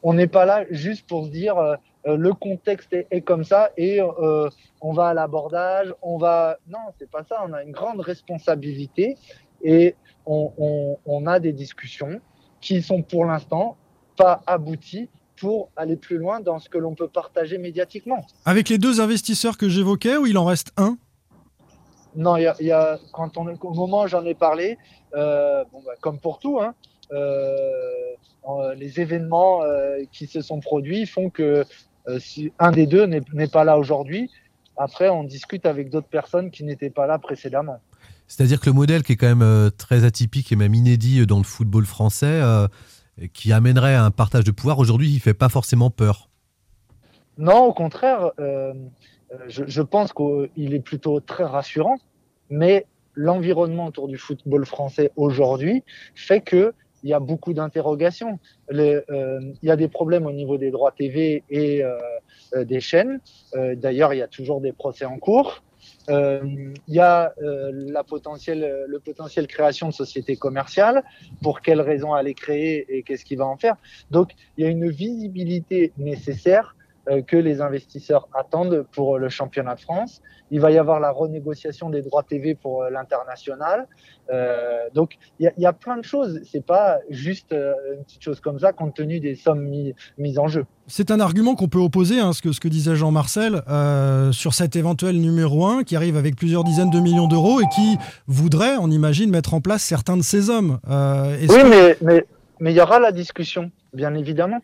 [SPEAKER 13] On n'est pas là juste pour se dire euh, euh, le contexte est, est comme ça et euh, on va à l'abordage, on va. Non, c'est pas ça. On a une grande responsabilité et on, on- on a des discussions qui sont pour l'instant pas abouties pour aller plus loin dans ce que l'on peut partager médiatiquement.
[SPEAKER 5] Avec les deux investisseurs que j'évoquais, où il en reste un?
[SPEAKER 13] Non, il y a, il y a- quand on, au moment où j'en ai parlé, euh, bon, bah, comme pour tout, hein, les événements euh, qui se sont produits font que euh, si un des deux n'est pas là aujourd'hui, après on discute avec d'autres personnes qui n'étaient pas là précédemment.
[SPEAKER 6] C'est-à-dire que le modèle qui est quand même euh, très atypique et même inédit dans le football français, euh, qui amènerait à un partage de pouvoir, aujourd'hui, il fait pas forcément peur.
[SPEAKER 13] Non, au contraire, euh, euh, je, je pense qu'il est plutôt très rassurant, mais l'environnement autour du football français aujourd'hui fait que il y a beaucoup d'interrogations. Euh, Il y a des problèmes au niveau des droits TV et euh, euh, des chaînes. D'ailleurs, il y a toujours des procès en cours. Il y a la potentielle, le potentiel création de sociétés commerciales. Pour quelles raisons aller créer et qu'est-ce qu'il va en faire? Donc, il y a une visibilité nécessaire que les investisseurs attendent pour le championnat de France. Il va y avoir la renégociation des droits TV pour euh, l'international. Euh, donc, il y, a- il y a plein de choses. C'est pas juste euh, une petite chose comme ça, compte tenu des sommes mis- mises en jeu.
[SPEAKER 5] C'est un argument qu'on peut opposer, hein, ce, que, ce que disait Jean-Marcel, euh, sur cet éventuel numéro 1 qui arrive avec plusieurs dizaines de millions d'euros et qui voudrait, on imagine, mettre en place certains de ces hommes. Euh,
[SPEAKER 13] Oui,
[SPEAKER 5] que-
[SPEAKER 13] mais mais mais il y aura la discussion, bien évidemment.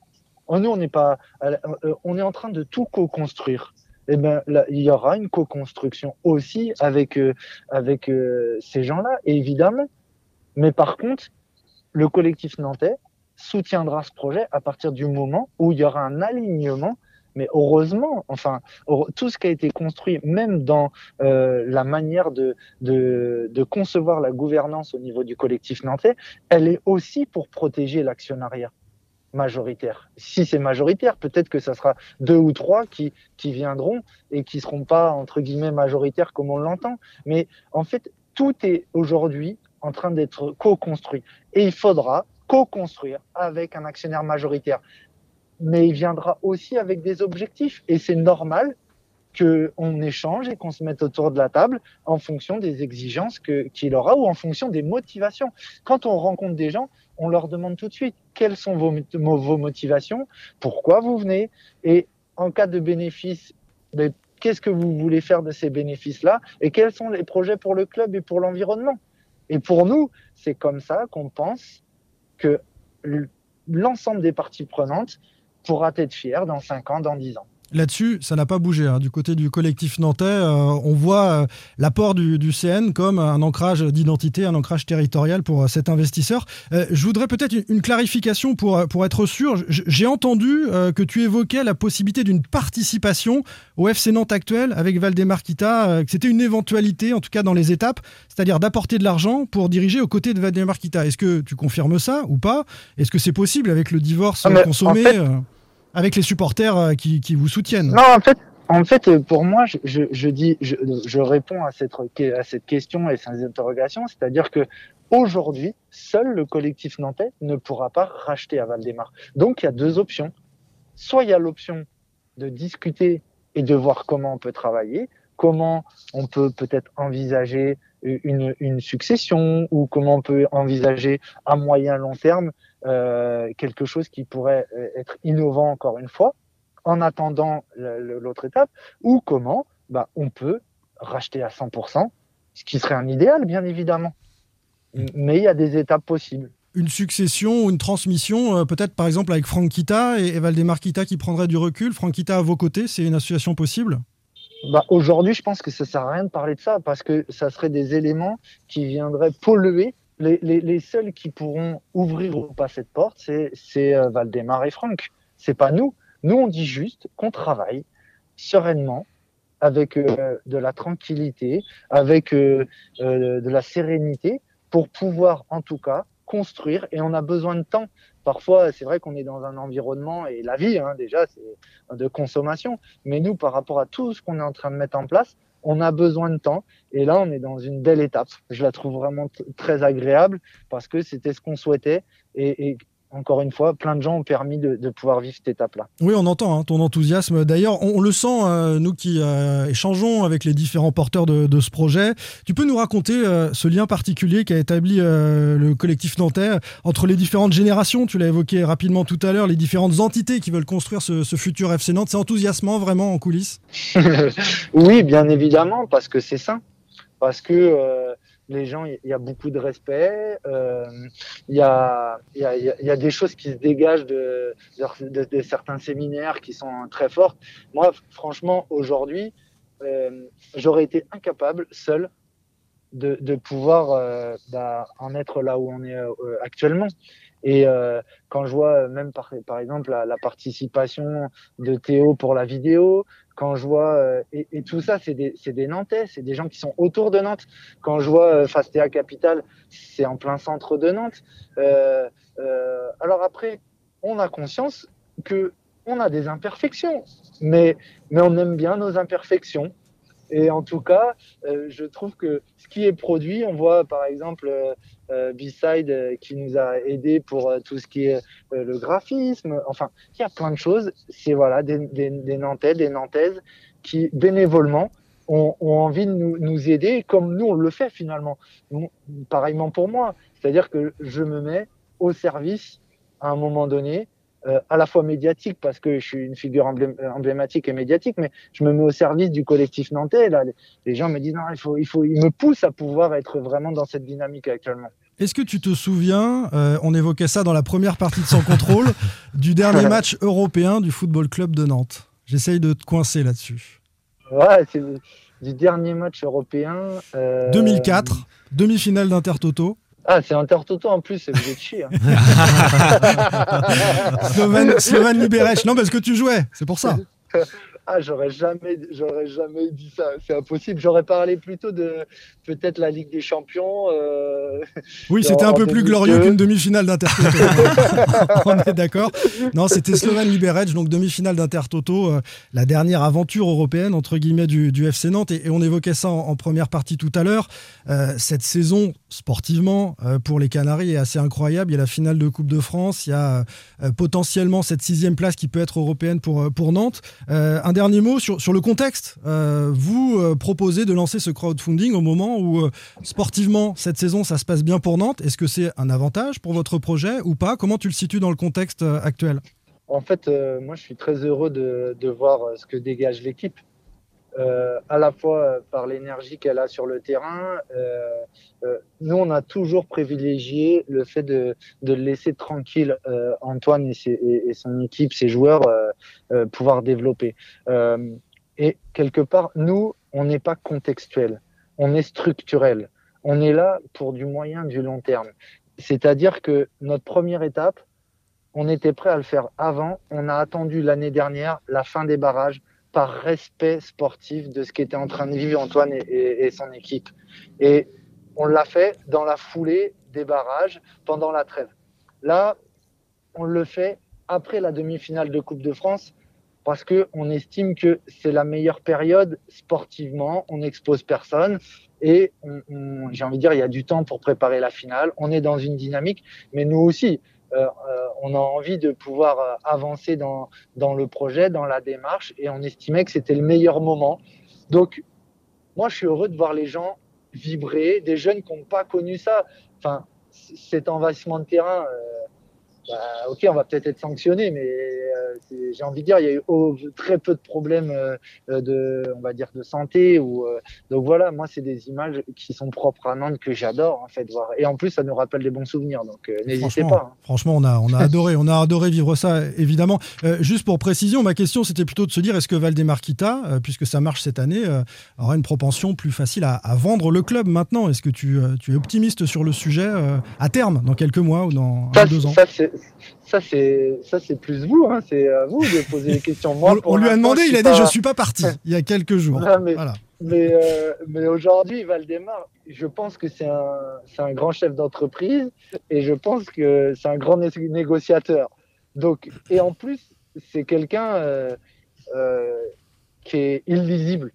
[SPEAKER 13] Oh, Nous, on n'est pas, euh, euh, on est en train de tout co-construire. eh ben, là, il y aura une co-construction aussi avec, euh, avec euh, ces gens-là, évidemment. Mais par contre, le collectif nantais soutiendra ce projet à partir du moment où il y aura un alignement. Mais heureusement, enfin, tout ce qui a été construit, même dans euh, la manière de, de, de concevoir la gouvernance au niveau du collectif nantais, elle est aussi pour protéger l'actionnariat majoritaire. Si c'est majoritaire, peut-être que ça sera deux ou trois qui, qui viendront et qui seront pas, entre guillemets, majoritaires comme on l'entend. Mais en fait, tout est aujourd'hui en train d'être co-construit. Et il faudra co-construire avec un actionnaire majoritaire. Mais il viendra aussi avec des objectifs. Et c'est normal qu'on échange et qu'on se mette autour de la table en fonction des exigences qu'il aura ou en fonction des motivations. Quand on rencontre des gens, on leur demande tout de suite quelles sont vos, mo- vos motivations, pourquoi vous venez, et en cas de bénéfice, ben, qu'est-ce que vous voulez faire de ces bénéfices-là, et quels sont les projets pour le club et pour l'environnement? Et pour nous, c'est comme ça qu'on pense que l'ensemble des parties prenantes pourra être fier dans 5 ans, dans 10 ans.
[SPEAKER 5] Là-dessus, ça n'a pas bougé. hein. Du côté du collectif nantais, euh, on voit euh, l'apport du, du CN comme un ancrage d'identité, un ancrage territorial pour euh, cet investisseur. Je voudrais peut-être une, une clarification pour, pour être sûr. J'ai entendu que tu évoquais la possibilité d'une participation au FC Nantes actuel avec Valdemar Kita, euh, que c'était une éventualité, en tout cas dans les étapes, c'est-à-dire d'apporter de l'argent pour diriger aux côtés de Valdemar Kita. Est-ce que tu confirmes ça ou pas? Est-ce que c'est possible avec le divorce
[SPEAKER 13] Ah,
[SPEAKER 5] consommé
[SPEAKER 13] en fait-
[SPEAKER 5] avec les supporters euh, qui, qui vous soutiennent.
[SPEAKER 13] Non, en fait, en fait, euh, pour moi, je, je, je dis, je, je réponds à cette, à cette question et ces interrogations, c'est-à-dire que aujourd'hui, seul le collectif nantais ne pourra pas racheter à Valdemar. Donc, il y a deux options. Soit il y a l'option de discuter et de voir comment on peut travailler, comment on peut peut-être envisager une, succession ou comment on peut envisager à moyen long terme euh, quelque chose qui pourrait euh, être innovant encore une fois en attendant l'autre étape ou comment bah, on peut racheter à 100%, ce qui serait un idéal bien évidemment. Mais il y a des étapes possibles.
[SPEAKER 5] Une succession ou une transmission, euh, peut-être par exemple avec Franck Kita et, et Valdemar Kita qui prendrait du recul. Franck Kita à vos côtés, c'est une association possible?
[SPEAKER 13] Bah, Aujourd'hui, je pense que ça sert à rien de parler de ça parce que ça serait des éléments qui viendraient polluer. Les, seuls qui pourront ouvrir ou pas cette porte, c'est euh, Valdemar et Franck. C'est pas nous. Nous, on dit juste qu'on travaille sereinement avec euh, de la tranquillité, avec euh, de la sérénité pour pouvoir en tout cas construire et on a besoin de temps. Parfois, c'est vrai qu'on est dans un environnement et la vie, hein, déjà, c'est de consommation. Mais nous, par rapport à tout ce qu'on est en train de mettre en place, on a besoin de temps. Et là, on est dans une belle étape. Je la trouve vraiment très agréable parce que c'était ce qu'on souhaitait. Et encore une fois, plein de gens ont permis de, de pouvoir vivre cette étape-là.
[SPEAKER 5] Oui, on entend hein, ton enthousiasme. D'ailleurs, on, on le sent, euh, nous qui euh, échangeons avec les différents porteurs de, de ce projet. Tu peux nous raconter euh, ce lien particulier qu'a établi le collectif nantais entre les différentes générations? Tu l'as évoqué rapidement tout à l'heure, les différentes entités qui veulent construire ce, ce futur FC Nantes. C'est enthousiasmant vraiment en coulisses?
[SPEAKER 13] Oui, bien évidemment, parce que c'est sain. Parce que les gens, il y a beaucoup de respect. Il y, a, des choses qui se dégagent de, certains séminaires qui sont très fortes. Moi, franchement, aujourd'hui, euh, j'aurais été incapable, seul, de, pouvoir euh, bah, en être là où on est euh, actuellement. Et quand je vois même par, exemple la participation de Théo pour la vidéo, quand je vois euh, et, tout ça, c'est des, des Nantais, c'est des gens qui sont autour de Nantes. Quand je vois euh, Fastea Capital, c'est en plein centre de Nantes. Euh, euh, alors après, on a conscience que on a des imperfections, mais mais on aime bien nos imperfections. Et en tout cas, euh, je trouve que ce qui est produit, on voit par exemple euh, euh, B-Side euh, qui nous a aidé pour tout ce qui est le graphisme. Enfin, il y a plein de choses. C'est voilà des, Nantais, des Nantaises qui bénévolement ont, envie de nous, aider, comme nous on le fait finalement. Pareillement pour moi, c'est-à-dire que je me mets au service à un moment donné euh, à la fois médiatique parce que je suis une figure emblém- emblématique et médiatique, mais je me mets au service du collectif nantais. Là, les, les gens me disent non, il faut, il faut, ils me poussent à pouvoir être vraiment dans cette dynamique actuellement.
[SPEAKER 5] Est-ce que tu te souviens, euh, on évoquait ça dans la première partie de Sans Contrôle, du dernier match européen du Football Club de Nantes? J'essaye de te coincer là-dessus.
[SPEAKER 13] Ouais, c'est du dernier match européen. euh,
[SPEAKER 5] 2004, demi-finale d'Intertoto.
[SPEAKER 13] Ah, c'est Intertoto en plus, c'est vous êtes chier. hein.
[SPEAKER 5] Slovan, Slovan Liberec. Non, parce que tu jouais, c'est pour ça.
[SPEAKER 13] Ah, j'aurais jamais, j'aurais jamais dit ça. C'est impossible. J'aurais parlé plutôt de peut-être la Ligue des Champions. euh,
[SPEAKER 5] Oui, c'était un peu plus
[SPEAKER 13] 2002.
[SPEAKER 5] glorieux qu'une demi-finale d'Intertoto. On est d'accord. Non, c'était Slovan Liberec, donc demi-finale d'Intertoto, euh, la dernière aventure européenne entre guillemets du, du FC Nantes. Et, et on évoquait ça en, en première partie tout à l'heure. Euh, cette saison, sportivement, euh, pour les Canaries est assez incroyable. Il y a la finale de Coupe de France. Il y a potentiellement cette sixième place qui peut être européenne pour, pour Nantes. Un dernier mot sur, le contexte. Euh, vous euh, proposez de lancer ce crowdfunding au moment où, euh, sportivement, cette saison, ça se passe bien pour Nantes. Est-ce que c'est un avantage pour votre projet ou pas? Comment tu le situes dans le contexte actuel?
[SPEAKER 13] En fait, moi, je suis très heureux de, voir ce que dégage l'équipe. Euh, à la fois par l'énergie qu'elle a sur le terrain. Euh, euh, nous, on a toujours privilégié le fait de, de laisser tranquille euh, Antoine et, ses- et- et son équipe, ses joueurs, euh, euh, pouvoir développer. Et quelque part, nous, on n'est pas contextuel, on est structurel. On est là pour du moyen, du long terme. C'est-à-dire que notre première étape, on était prêt à le faire avant. On a attendu l'année dernière la fin des barrages par respect sportif de ce qu'était en train de vivre Antoine et, et- son équipe. Et on l'a fait dans la foulée des barrages pendant la trêve. Là, on le fait après la demi-finale de Coupe de France parce que on estime que c'est la meilleure période sportivement. On n'expose personne et j'ai envie de dire il y a du temps pour préparer la finale. On est dans une dynamique, mais nous aussi, on a envie de pouvoir euh, avancer dans, dans le projet, dans la démarche, et on estimait que c'était le meilleur moment. Donc, moi, je suis heureux de voir les gens vibrer, des jeunes qui n'ont pas connu ça. Enfin, cet envahissement de terrain, euh, bah, ok, on va peut-être être sanctionné, mais euh, j'ai envie de dire, il y a eu oh, très peu de problèmes euh, euh, de, on va dire, de santé. Ou, euh, donc voilà, moi, c'est des images qui sont propres à Nantes que j'adore, en fait, voir. Et en plus, ça nous rappelle des bons souvenirs, donc n'hésitez pas. hein.
[SPEAKER 5] franchement, on a, on a adoré, on a adoré vivre ça, évidemment. Juste pour précision, ma question, c'était plutôt de se dire, est-ce que Valdemarquita, puisque ça marche cette année, aura une propension plus facile à, à vendre le club maintenant? Est-ce que tu, tu es optimiste sur le sujet à terme, dans quelques mois ou dans
[SPEAKER 13] Ça,
[SPEAKER 5] deux ans?
[SPEAKER 13] ça, ça, c'est ça, c'est plus vous, hein, c'est à vous de poser les questions. Moi,
[SPEAKER 5] on, lui a demandé, il a dit, je suis pas parti, il y a quelques jours.
[SPEAKER 13] Voilà, mais
[SPEAKER 5] Voilà.
[SPEAKER 13] mais, euh, mais aujourd'hui, Valdemar, je pense que c'est un, c'est un grand chef d'entreprise et je pense que c'est un grand né- négociateur. Donc, et en plus, c'est quelqu'un euh, euh, qui est illisible.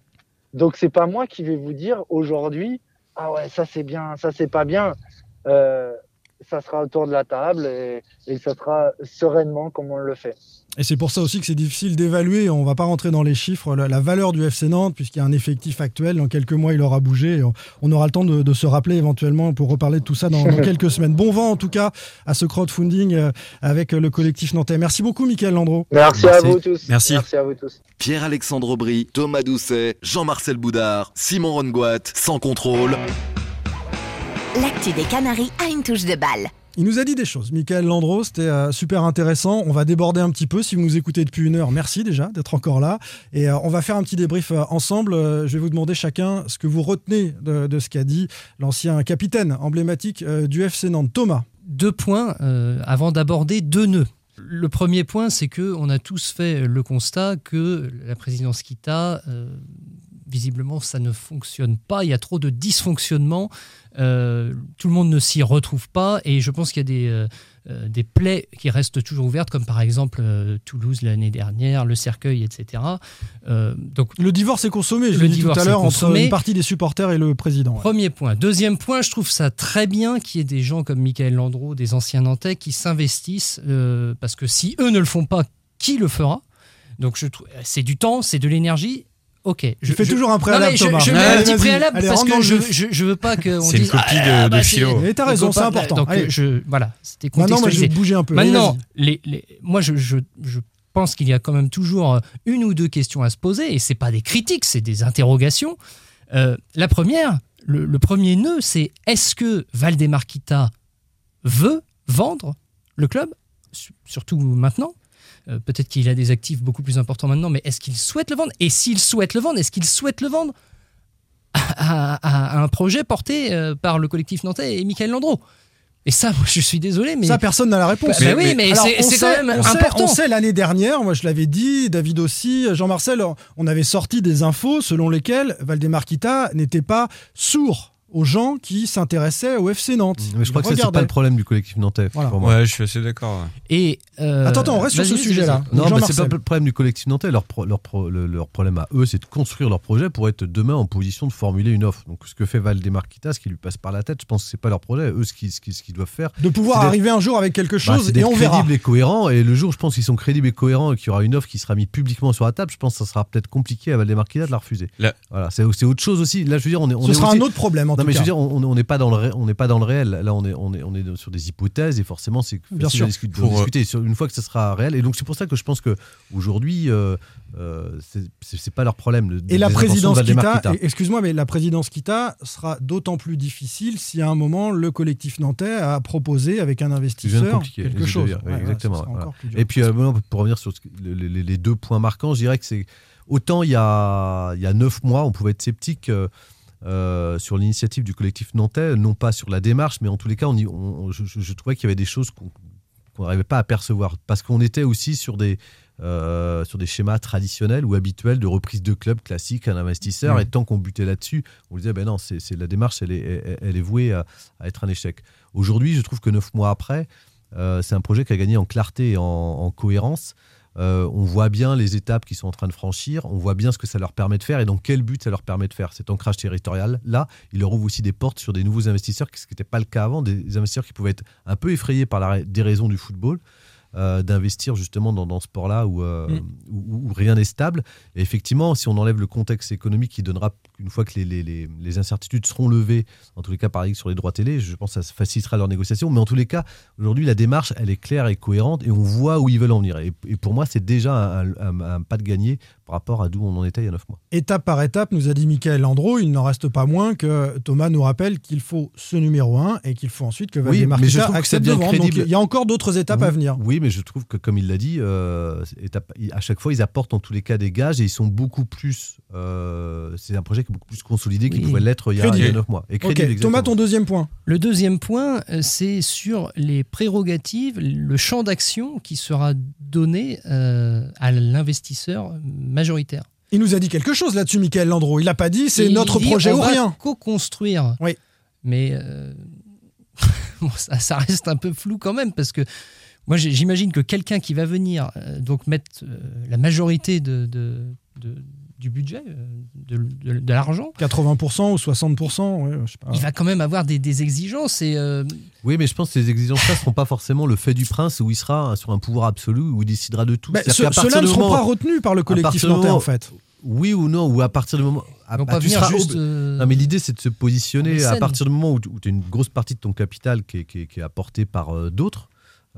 [SPEAKER 13] Donc, c'est pas moi qui vais vous dire aujourd'hui, ah ouais, ça c'est bien, ça c'est pas bien. Euh, ça sera autour de la table et, et ça sera sereinement comme on le fait.
[SPEAKER 5] Et c'est pour ça aussi que c'est difficile d'évaluer, on va pas rentrer dans les chiffres, la, la valeur du FC Nantes, puisqu'il y a un effectif actuel, dans quelques mois il aura bougé, on, on aura le temps de, de se rappeler éventuellement pour reparler de tout ça dans, dans quelques semaines. Bon vent en tout cas à ce crowdfunding euh, avec le collectif nantais. Merci beaucoup Mickaël Landreau.
[SPEAKER 13] Merci, à vous tous. Merci à vous tous.
[SPEAKER 1] Pierre-Alexandre Aubry, Thomas Doucet, Jean-Marcel Boudard, Simon Rongoat, sans contrôle.
[SPEAKER 10] L'actu des Canaries a une touche de balle.
[SPEAKER 5] Il nous a dit des choses. Michael Landreau, c'était euh, super intéressant. On va déborder un petit peu. Si vous nous écoutez depuis une heure, merci déjà d'être encore là. Et euh, on va faire un petit débrief euh, ensemble. Euh, je vais vous demander chacun ce que vous retenez de, de ce qu'a dit l'ancien capitaine emblématique euh, du FC Nantes, Thomas.
[SPEAKER 7] deux points euh, avant d'aborder deux nœuds. Le premier point, c'est que on a tous fait le constat que la présidence Kita, euh, visiblement, ça ne fonctionne pas. Il y a trop de dysfonctionnements. Euh, tout le monde ne s'y retrouve pas. Et je pense qu'il y a des, euh, euh, des plaies qui restent toujours ouvertes, comme par exemple euh, Toulouse l'année dernière, le cercueil, etc. Donc,
[SPEAKER 5] Le divorce est consommé, je l'ai dit tout à l'heure, entre une partie des supporters et le président. ouais.
[SPEAKER 7] Premier point. Deuxième point, je trouve ça très bien qu'il y ait des gens comme Michael Landreau, des anciens Nantais, qui s'investissent, parce que si eux ne le font pas, qui le fera? Donc c'est du temps, c'est de l'énergie. Ok. Je
[SPEAKER 5] fais
[SPEAKER 7] je-
[SPEAKER 5] toujours un préalable,
[SPEAKER 7] Non, mais je-
[SPEAKER 5] Thomas.
[SPEAKER 7] Je, mets un petit préalable
[SPEAKER 5] Allez,
[SPEAKER 7] parce que je, je, je veux pas qu'on
[SPEAKER 8] C'est une
[SPEAKER 7] dise.
[SPEAKER 8] copie de-
[SPEAKER 7] ah,
[SPEAKER 8] de
[SPEAKER 7] bah,
[SPEAKER 8] philo.
[SPEAKER 7] c'est-
[SPEAKER 5] Et t'as
[SPEAKER 7] on
[SPEAKER 5] raison, c'est important.
[SPEAKER 7] Donc
[SPEAKER 5] Allez.
[SPEAKER 7] je, voilà, c'était
[SPEAKER 5] Maintenant, moi, je vais bouger un peu.
[SPEAKER 7] Maintenant,
[SPEAKER 5] vas-y.
[SPEAKER 7] les, les- moi, je, je, je pense qu'il y a quand même toujours euh, une ou deux questions à se poser, et c'est pas des critiques, c'est des interrogations. Euh, la première, le, le premier nœud, c'est est-ce que Valdemarquita veut vendre le club, Su- surtout maintenant Euh, Peut-être qu'il a des actifs beaucoup plus importants maintenant, mais est-ce qu'il souhaite le vendre? Et s'il souhaite le vendre, est-ce qu'il souhaite le vendre à, à- à un projet porté euh, par le collectif nantais et Michael Landreau? Et ça, moi, je suis désolé, mais
[SPEAKER 5] Ça, personne n'a la réponse.
[SPEAKER 7] Bah, bah oui, mais c'est quand même
[SPEAKER 5] on sait-
[SPEAKER 7] important.
[SPEAKER 5] on sait l'année dernière, moi je l'avais dit, David aussi, Jean-Marcel, on avait sorti des infos selon lesquelles Valdemar Kita n'était pas sourd aux gens qui s'intéressaient au FC Nantes.
[SPEAKER 6] Mais je crois
[SPEAKER 5] Il
[SPEAKER 6] que ça, c'est pas le problème du collectif nantais.
[SPEAKER 5] Voilà.
[SPEAKER 6] pour moi.
[SPEAKER 8] Ouais, je suis assez d'accord. ouais.
[SPEAKER 7] Et euh,
[SPEAKER 5] Attends, attends, on reste sur ce sujet-là.
[SPEAKER 6] Non, mais c'est pas le problème du collectif nantais. Leur, pro- leur, pro- le- leur problème à eux, c'est de construire leur projet pour être demain en position de formuler une offre. Donc, ce que fait Valdemar Kita, ce qui lui passe par la tête, je pense que c'est pas leur projet. Eux, ce qu'ils ce qu'ils doivent faire,
[SPEAKER 5] De pouvoir arriver un jour avec quelque
[SPEAKER 6] bah,
[SPEAKER 5] chose
[SPEAKER 6] c'est
[SPEAKER 5] et on verra.
[SPEAKER 6] crédibles et cohérents. Et le jour, je pense qu'ils sont crédibles et cohérents et qu'il y aura une offre qui sera mise publiquement sur la table, je pense que ça sera peut-être compliqué à Valdemar Kita de la refuser.
[SPEAKER 8] Là-
[SPEAKER 6] Voilà, c'est c'est autre chose aussi. Là, je veux dire, on est, on
[SPEAKER 5] Ce
[SPEAKER 6] est
[SPEAKER 5] sera
[SPEAKER 6] aussi-
[SPEAKER 5] un autre problème en
[SPEAKER 6] non, mais je veux dire, on n'est pas dans le ré- on n'est pas dans le réel. Là, on est on est on est sur des hypothèses et forcément, c'est
[SPEAKER 5] Bien sûr.
[SPEAKER 8] Pour,
[SPEAKER 6] d'en discuter sur- une fois que ça sera réel. Et donc, c'est pour ça que je pense que aujourd'hui, euh, euh, c'est- pas leur problème. le-
[SPEAKER 5] Et la présidence Kita, excuse-moi, mais la présidence Kita sera d'autant plus difficile si à un moment le collectif nantais a proposé avec un investisseur quelque chose.
[SPEAKER 6] oui,
[SPEAKER 5] ouais,
[SPEAKER 6] exactement.
[SPEAKER 5] ce
[SPEAKER 6] voilà. Et puis, euh, pour revenir sur ce les, les- les deux points marquants, je dirais que c'est autant il y a, il y a neuf mois, on pouvait être sceptique euh, sur l'initiative du collectif nantais, non pas sur la démarche, mais en tous les cas, on y- on- on- je, trouvais qu'il y avait des choses qu'on n'arrivait pas à percevoir parce qu'on était aussi sur des euh, sur des schémas traditionnels ou habituels de reprise de club classique, un investisseur,
[SPEAKER 8] Mm.
[SPEAKER 6] et tant qu'on butait là-dessus, on disait ben non, c'est la démarche, elle est, elle, elle est vouée à, à être un échec. Aujourd'hui, je trouve que neuf mois après, euh, c'est un projet qui a gagné en clarté et en, en cohérence. Euh, on voit bien les étapes qu'ils sont en train de franchir, on voit bien ce que ça leur permet de faire et dans quel but ça leur permet de faire. Cet ancrage territorial, là, il leur ouvre aussi des portes sur des nouveaux investisseurs, ce qui n'était pas le cas avant, des investisseurs qui pouvaient être un peu effrayés par la déraison du football. Euh, d'investir justement dans, dans ce sport-là où, euh,
[SPEAKER 5] Mm.
[SPEAKER 6] où- où rien n'est stable. Et effectivement, si on enlève le contexte économique qui donnera, une fois que les, les- les- les incertitudes seront levées, en tous les cas par exemple sur les droits télé, je pense que ça facilitera leur négociation. Mais en tous les cas, aujourd'hui, la démarche, elle est claire et cohérente et on voit où ils veulent en venir. Et, et pour moi, c'est déjà un, un- un pas de gagné par rapport à d'où on en était il y a neuf mois.
[SPEAKER 5] Étape par étape, nous a dit Michael Landreau, il n'en reste pas moins que Thomas nous rappelle qu'il faut ce numéro 1 et qu'il faut ensuite que
[SPEAKER 6] Oui, trouve que
[SPEAKER 5] accepte de vendre. Donc,
[SPEAKER 6] crédible.
[SPEAKER 5] il y a encore d'autres étapes à
[SPEAKER 6] Oui,
[SPEAKER 5] venir.
[SPEAKER 6] Oui, mais je trouve que, comme il l'a dit, euh, étape- à chaque fois, ils apportent en tous les cas des gages et ils sont beaucoup plus. euh, c'est un projet qui est beaucoup plus consolidé qu'il
[SPEAKER 7] Oui.
[SPEAKER 6] pouvait l'être il y a, il y a
[SPEAKER 5] Crédible.
[SPEAKER 6] neuf mois. Et crédible,
[SPEAKER 5] Thomas, ton deuxième point.
[SPEAKER 7] Le deuxième point, euh, c'est sur les prérogatives, le champ d'action qui sera donné euh, à l'investisseur majoritaire.
[SPEAKER 5] Il nous a dit quelque chose là-dessus, Michael Landreau. Il n'a pas dit c'est notre
[SPEAKER 7] dit,
[SPEAKER 5] projet
[SPEAKER 7] on
[SPEAKER 5] ou
[SPEAKER 7] va
[SPEAKER 5] rien.
[SPEAKER 7] Co-construire.
[SPEAKER 5] Oui.
[SPEAKER 7] Mais euh, bon, ça, ça reste un peu flou quand même parce que moi j'imagine que quelqu'un qui va venir euh, donc mettre euh, la majorité de, de- de- du budget, euh, de, de- de l'argent,
[SPEAKER 5] 80% ou 60%, ouais, je sais pas.
[SPEAKER 7] il va quand même avoir des, des exigences et euh,
[SPEAKER 6] Oui, mais je pense que ces exigences-là ne seront pas forcément le fait du prince où il sera sur un pouvoir absolu où il décidera de tout.
[SPEAKER 5] Bah, ce- Ceux-là ne seront
[SPEAKER 6] moment-
[SPEAKER 5] pas retenus par le
[SPEAKER 6] à
[SPEAKER 5] collectif nantais
[SPEAKER 6] moment-
[SPEAKER 5] en fait.
[SPEAKER 6] Oui ou non, ou à partir du moment.
[SPEAKER 7] Vont
[SPEAKER 6] ah,
[SPEAKER 7] pas
[SPEAKER 6] tu
[SPEAKER 7] venir
[SPEAKER 6] seras
[SPEAKER 7] juste, euh,
[SPEAKER 6] Non, mais l'idée, c'est de se positionner à partir du moment où, tu as une grosse partie de ton capital qui est, qui est- qui est apportée par euh, d'autres.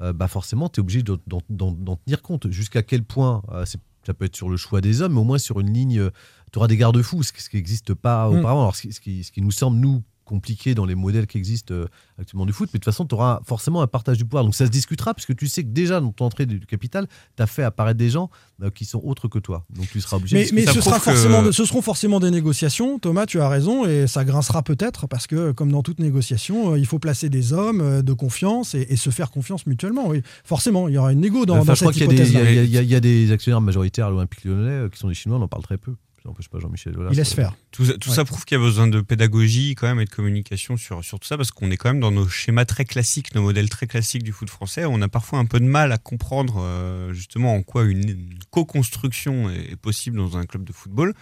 [SPEAKER 6] euh, bah forcément, tu es obligé de- d'en tenir compte. Jusqu'à quel point euh, c'est- ça peut être sur le choix des hommes, mais au moins sur une ligne, tu auras des garde-fous, ce qui- n'existe pas
[SPEAKER 5] Mm.
[SPEAKER 6] auparavant. Alors, ce, qui, ce qui- ce qui nous semble, nous, compliqué dans les modèles qui existent euh, actuellement du foot, mais de toute façon, tu auras forcément un partage du pouvoir. Donc ça se discutera, puisque tu sais que déjà, dans ton entrée du capital, tu as fait apparaître des gens euh, qui sont autres que toi. Donc tu seras obligé
[SPEAKER 5] Mais,
[SPEAKER 6] de
[SPEAKER 5] mais ce, sera forcément, ce seront forcément des négociations. Thomas, tu as raison, et ça grincera peut-être, parce que, comme dans toute négociation, euh, il faut placer des hommes euh, de confiance et, et se faire confiance mutuellement. Oui, forcément, il y aura une négo dans,
[SPEAKER 6] Enfin,
[SPEAKER 5] dans
[SPEAKER 6] je crois
[SPEAKER 5] cette
[SPEAKER 6] qu'il y, a des- il y y a- il y a des actionnaires majoritaires à l'Olympique lyonnais euh, qui sont des Chinois, on en parle très peu. Ça n'empêche pas Jean-Michel.
[SPEAKER 5] Il laisse faire.
[SPEAKER 8] Tout, ça, tout
[SPEAKER 5] Ouais.
[SPEAKER 8] ça prouve qu'il y a besoin de pédagogie quand même et de communication sur, sur tout ça parce qu'on est quand même dans nos schémas très classiques, nos modèles très classiques du foot français. On a parfois un peu de mal à comprendre euh, justement en quoi une, une co-construction est, est possible dans un club de football.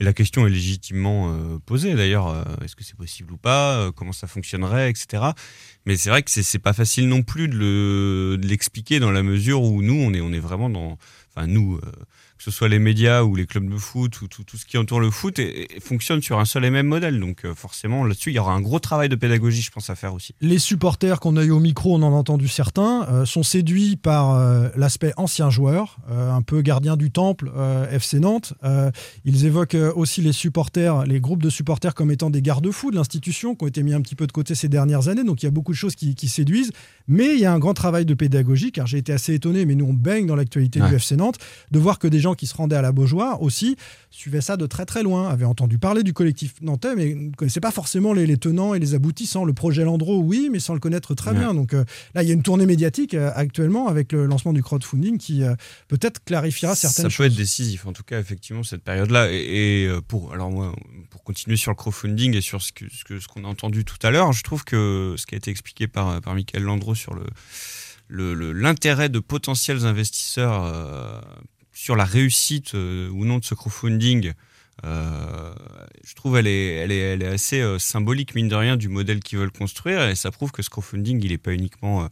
[SPEAKER 8] Et la question est légitimement euh, posée d'ailleurs. euh, Est-ce que c'est possible ou pas euh, Comment ça fonctionnerait, etc. Mais c'est vrai que c'est pas facile non plus de le- de l'expliquer dans la mesure où nous, on est, on est vraiment dans. enfin nous, euh, que ce soit les médias ou les clubs de foot ou tout, tout ce qui entoure le foot, et, et fonctionne sur un seul et même modèle. Donc euh, forcément, là-dessus, il y aura un gros travail de pédagogie, je pense, à faire aussi.
[SPEAKER 5] Les supporters qu'on a eu au micro, on en a entendu certains, euh, sont séduits par euh, l'aspect ancien joueur, un peu gardien du temple FC Nantes. Ils évoquent aussi les supporters, les groupes de supporters comme étant des garde-fous de l'institution, qui ont été mis un petit peu de côté ces dernières années. Donc il y a beaucoup de choses qui, qui séduisent. Mais il y a un grand travail de pédagogie, car j'ai été assez étonné, mais nous on baigne dans l'actualité du. FC Nantes, de voir que des gens qui se rendaient à la Beaujoire aussi suivaient ça de très très loin, avaient entendu parler du collectif nantais, mais ne connaissaient pas forcément les, les tenants et les aboutissants. Le projet Landreau, oui, mais sans le connaître très
[SPEAKER 8] Ouais.
[SPEAKER 5] bien. Donc euh, là, il y a une tournée médiatique euh, actuellement avec le lancement du crowdfunding qui euh, peut-être clarifiera certaines
[SPEAKER 8] ça
[SPEAKER 5] choses.
[SPEAKER 8] peut être décisif, en tout cas, effectivement, cette période-là. Et, et, pour, alors moi, pour continuer sur le crowdfunding et sur ce ce que- ce qu'on a entendu tout à l'heure, je trouve que ce qui a été expliqué par, par Michael Landreau sur le l'intérêt de potentiels investisseurs sur la réussite euh, ou non de ce crowdfunding, euh, je trouve elle est, elle est, elle est assez euh, symbolique, mine de rien, du modèle qu'ils veulent construire. Et ça prouve que ce crowdfunding, il n'est pas uniquement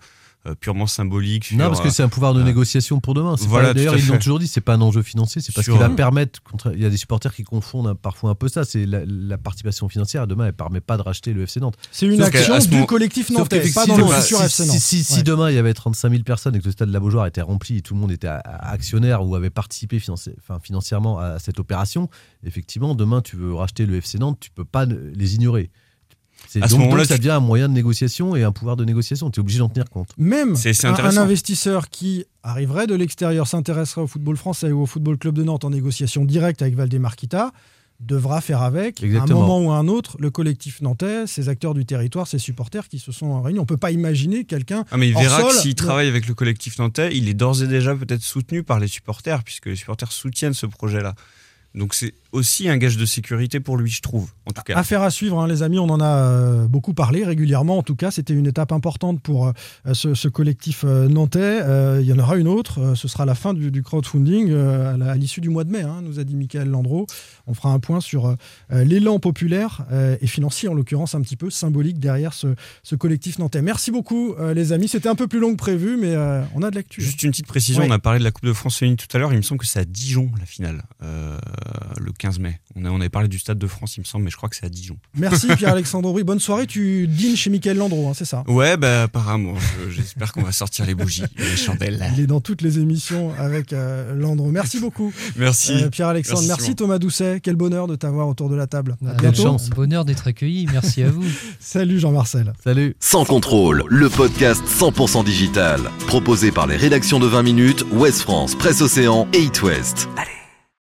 [SPEAKER 8] purement symbolique. sur,
[SPEAKER 6] Non, parce que
[SPEAKER 8] euh,
[SPEAKER 6] c'est un pouvoir de
[SPEAKER 8] euh,
[SPEAKER 6] négociation pour demain. C'est
[SPEAKER 8] voilà,
[SPEAKER 6] pas- D'ailleurs, ils l'ont toujours dit, c'est pas un enjeu financier, c'est parce
[SPEAKER 8] Sur,
[SPEAKER 6] qu'il va
[SPEAKER 8] euh,
[SPEAKER 6] permettre. Il y a des supporters qui confondent parfois un peu ça. C'est la, la participation financière. Demain, elle permet pas de racheter le FC Nantes.
[SPEAKER 5] C'est une
[SPEAKER 6] Sauf
[SPEAKER 5] action du
[SPEAKER 6] moment-
[SPEAKER 5] collectif nantais, pas dans le futur FC Nantes.
[SPEAKER 6] Si, si- si
[SPEAKER 5] Ouais.
[SPEAKER 6] demain il y avait 35 000 personnes et que le stade de la Beaujoire était rempli et tout le monde était actionnaire ou avait participé financi- enfin, financièrement à cette opération, effectivement, demain tu veux racheter le FC Nantes, tu peux pas les ignorer. C'est
[SPEAKER 8] À ce moment-là,
[SPEAKER 6] ça
[SPEAKER 8] tu-
[SPEAKER 6] devient un moyen de négociation et un pouvoir de négociation. Tu es obligé d'en tenir compte.
[SPEAKER 5] Même un, investisseur qui arriverait de l'extérieur, s'intéresserait au football français ou au football club de Nantes en négociation directe avec Valdemarquita, devra faire avec, à un moment ou à un autre, le collectif nantais, ses acteurs du territoire, ses supporters qui se sont réunis. On ne peut pas imaginer quelqu'un.
[SPEAKER 8] Ah mais il verra que s'il travaille avec le collectif nantais, il est d'ores et déjà peut-être soutenu par les supporters, puisque les supporters soutiennent ce projet-là. Donc c'est aussi un gage de sécurité pour lui, je trouve, en tout cas.
[SPEAKER 5] Affaire à suivre, hein, les amis. On en a euh, beaucoup parlé régulièrement. En tout cas, c'était une étape importante pour euh, ce, ce collectif euh, nantais. Euh, il y en aura une autre. Ce sera la fin du, du crowdfunding à l'issue du mois de mai, hein, nous a dit Michael Landreau. On fera un point sur l'élan populaire et financier, en l'occurrence, un petit peu symbolique derrière ce, ce collectif nantais. Merci beaucoup, les amis. C'était un peu plus long que prévu, mais on a de l'actu.
[SPEAKER 8] Juste une petite précision,
[SPEAKER 5] Ouais.
[SPEAKER 8] on a parlé de la Coupe de France féminine tout à l'heure, il me semble que c'est à Dijon la finale, le 15 mai. On, a, on avait parlé du Stade de France, il me semble, mais je crois que c'est à Dijon.
[SPEAKER 5] Merci, Pierre-Alexandre Aubry. Bonne soirée. Tu dînes chez Michael Landreau, hein, c'est ça
[SPEAKER 8] Ouais, bah apparemment, je- j'espère qu'on va sortir les bougies, les chandelles.
[SPEAKER 5] Il est dans toutes les émissions avec euh, Landreau. Merci beaucoup.
[SPEAKER 8] Merci.
[SPEAKER 5] Euh, Pierre-Alexandre,
[SPEAKER 8] Merci.
[SPEAKER 5] Thomas Doucet. Quel bonheur de t'avoir autour de la table. À bientôt.
[SPEAKER 7] un bonheur d'être accueilli. Merci à vous.
[SPEAKER 5] Salut Jean-Marcel.
[SPEAKER 6] Salut.
[SPEAKER 1] Sans contrôle, le podcast 100% digital. Proposé par les rédactions de 20 minutes, Ouest France, Presse Océan et It West.
[SPEAKER 10] Allez.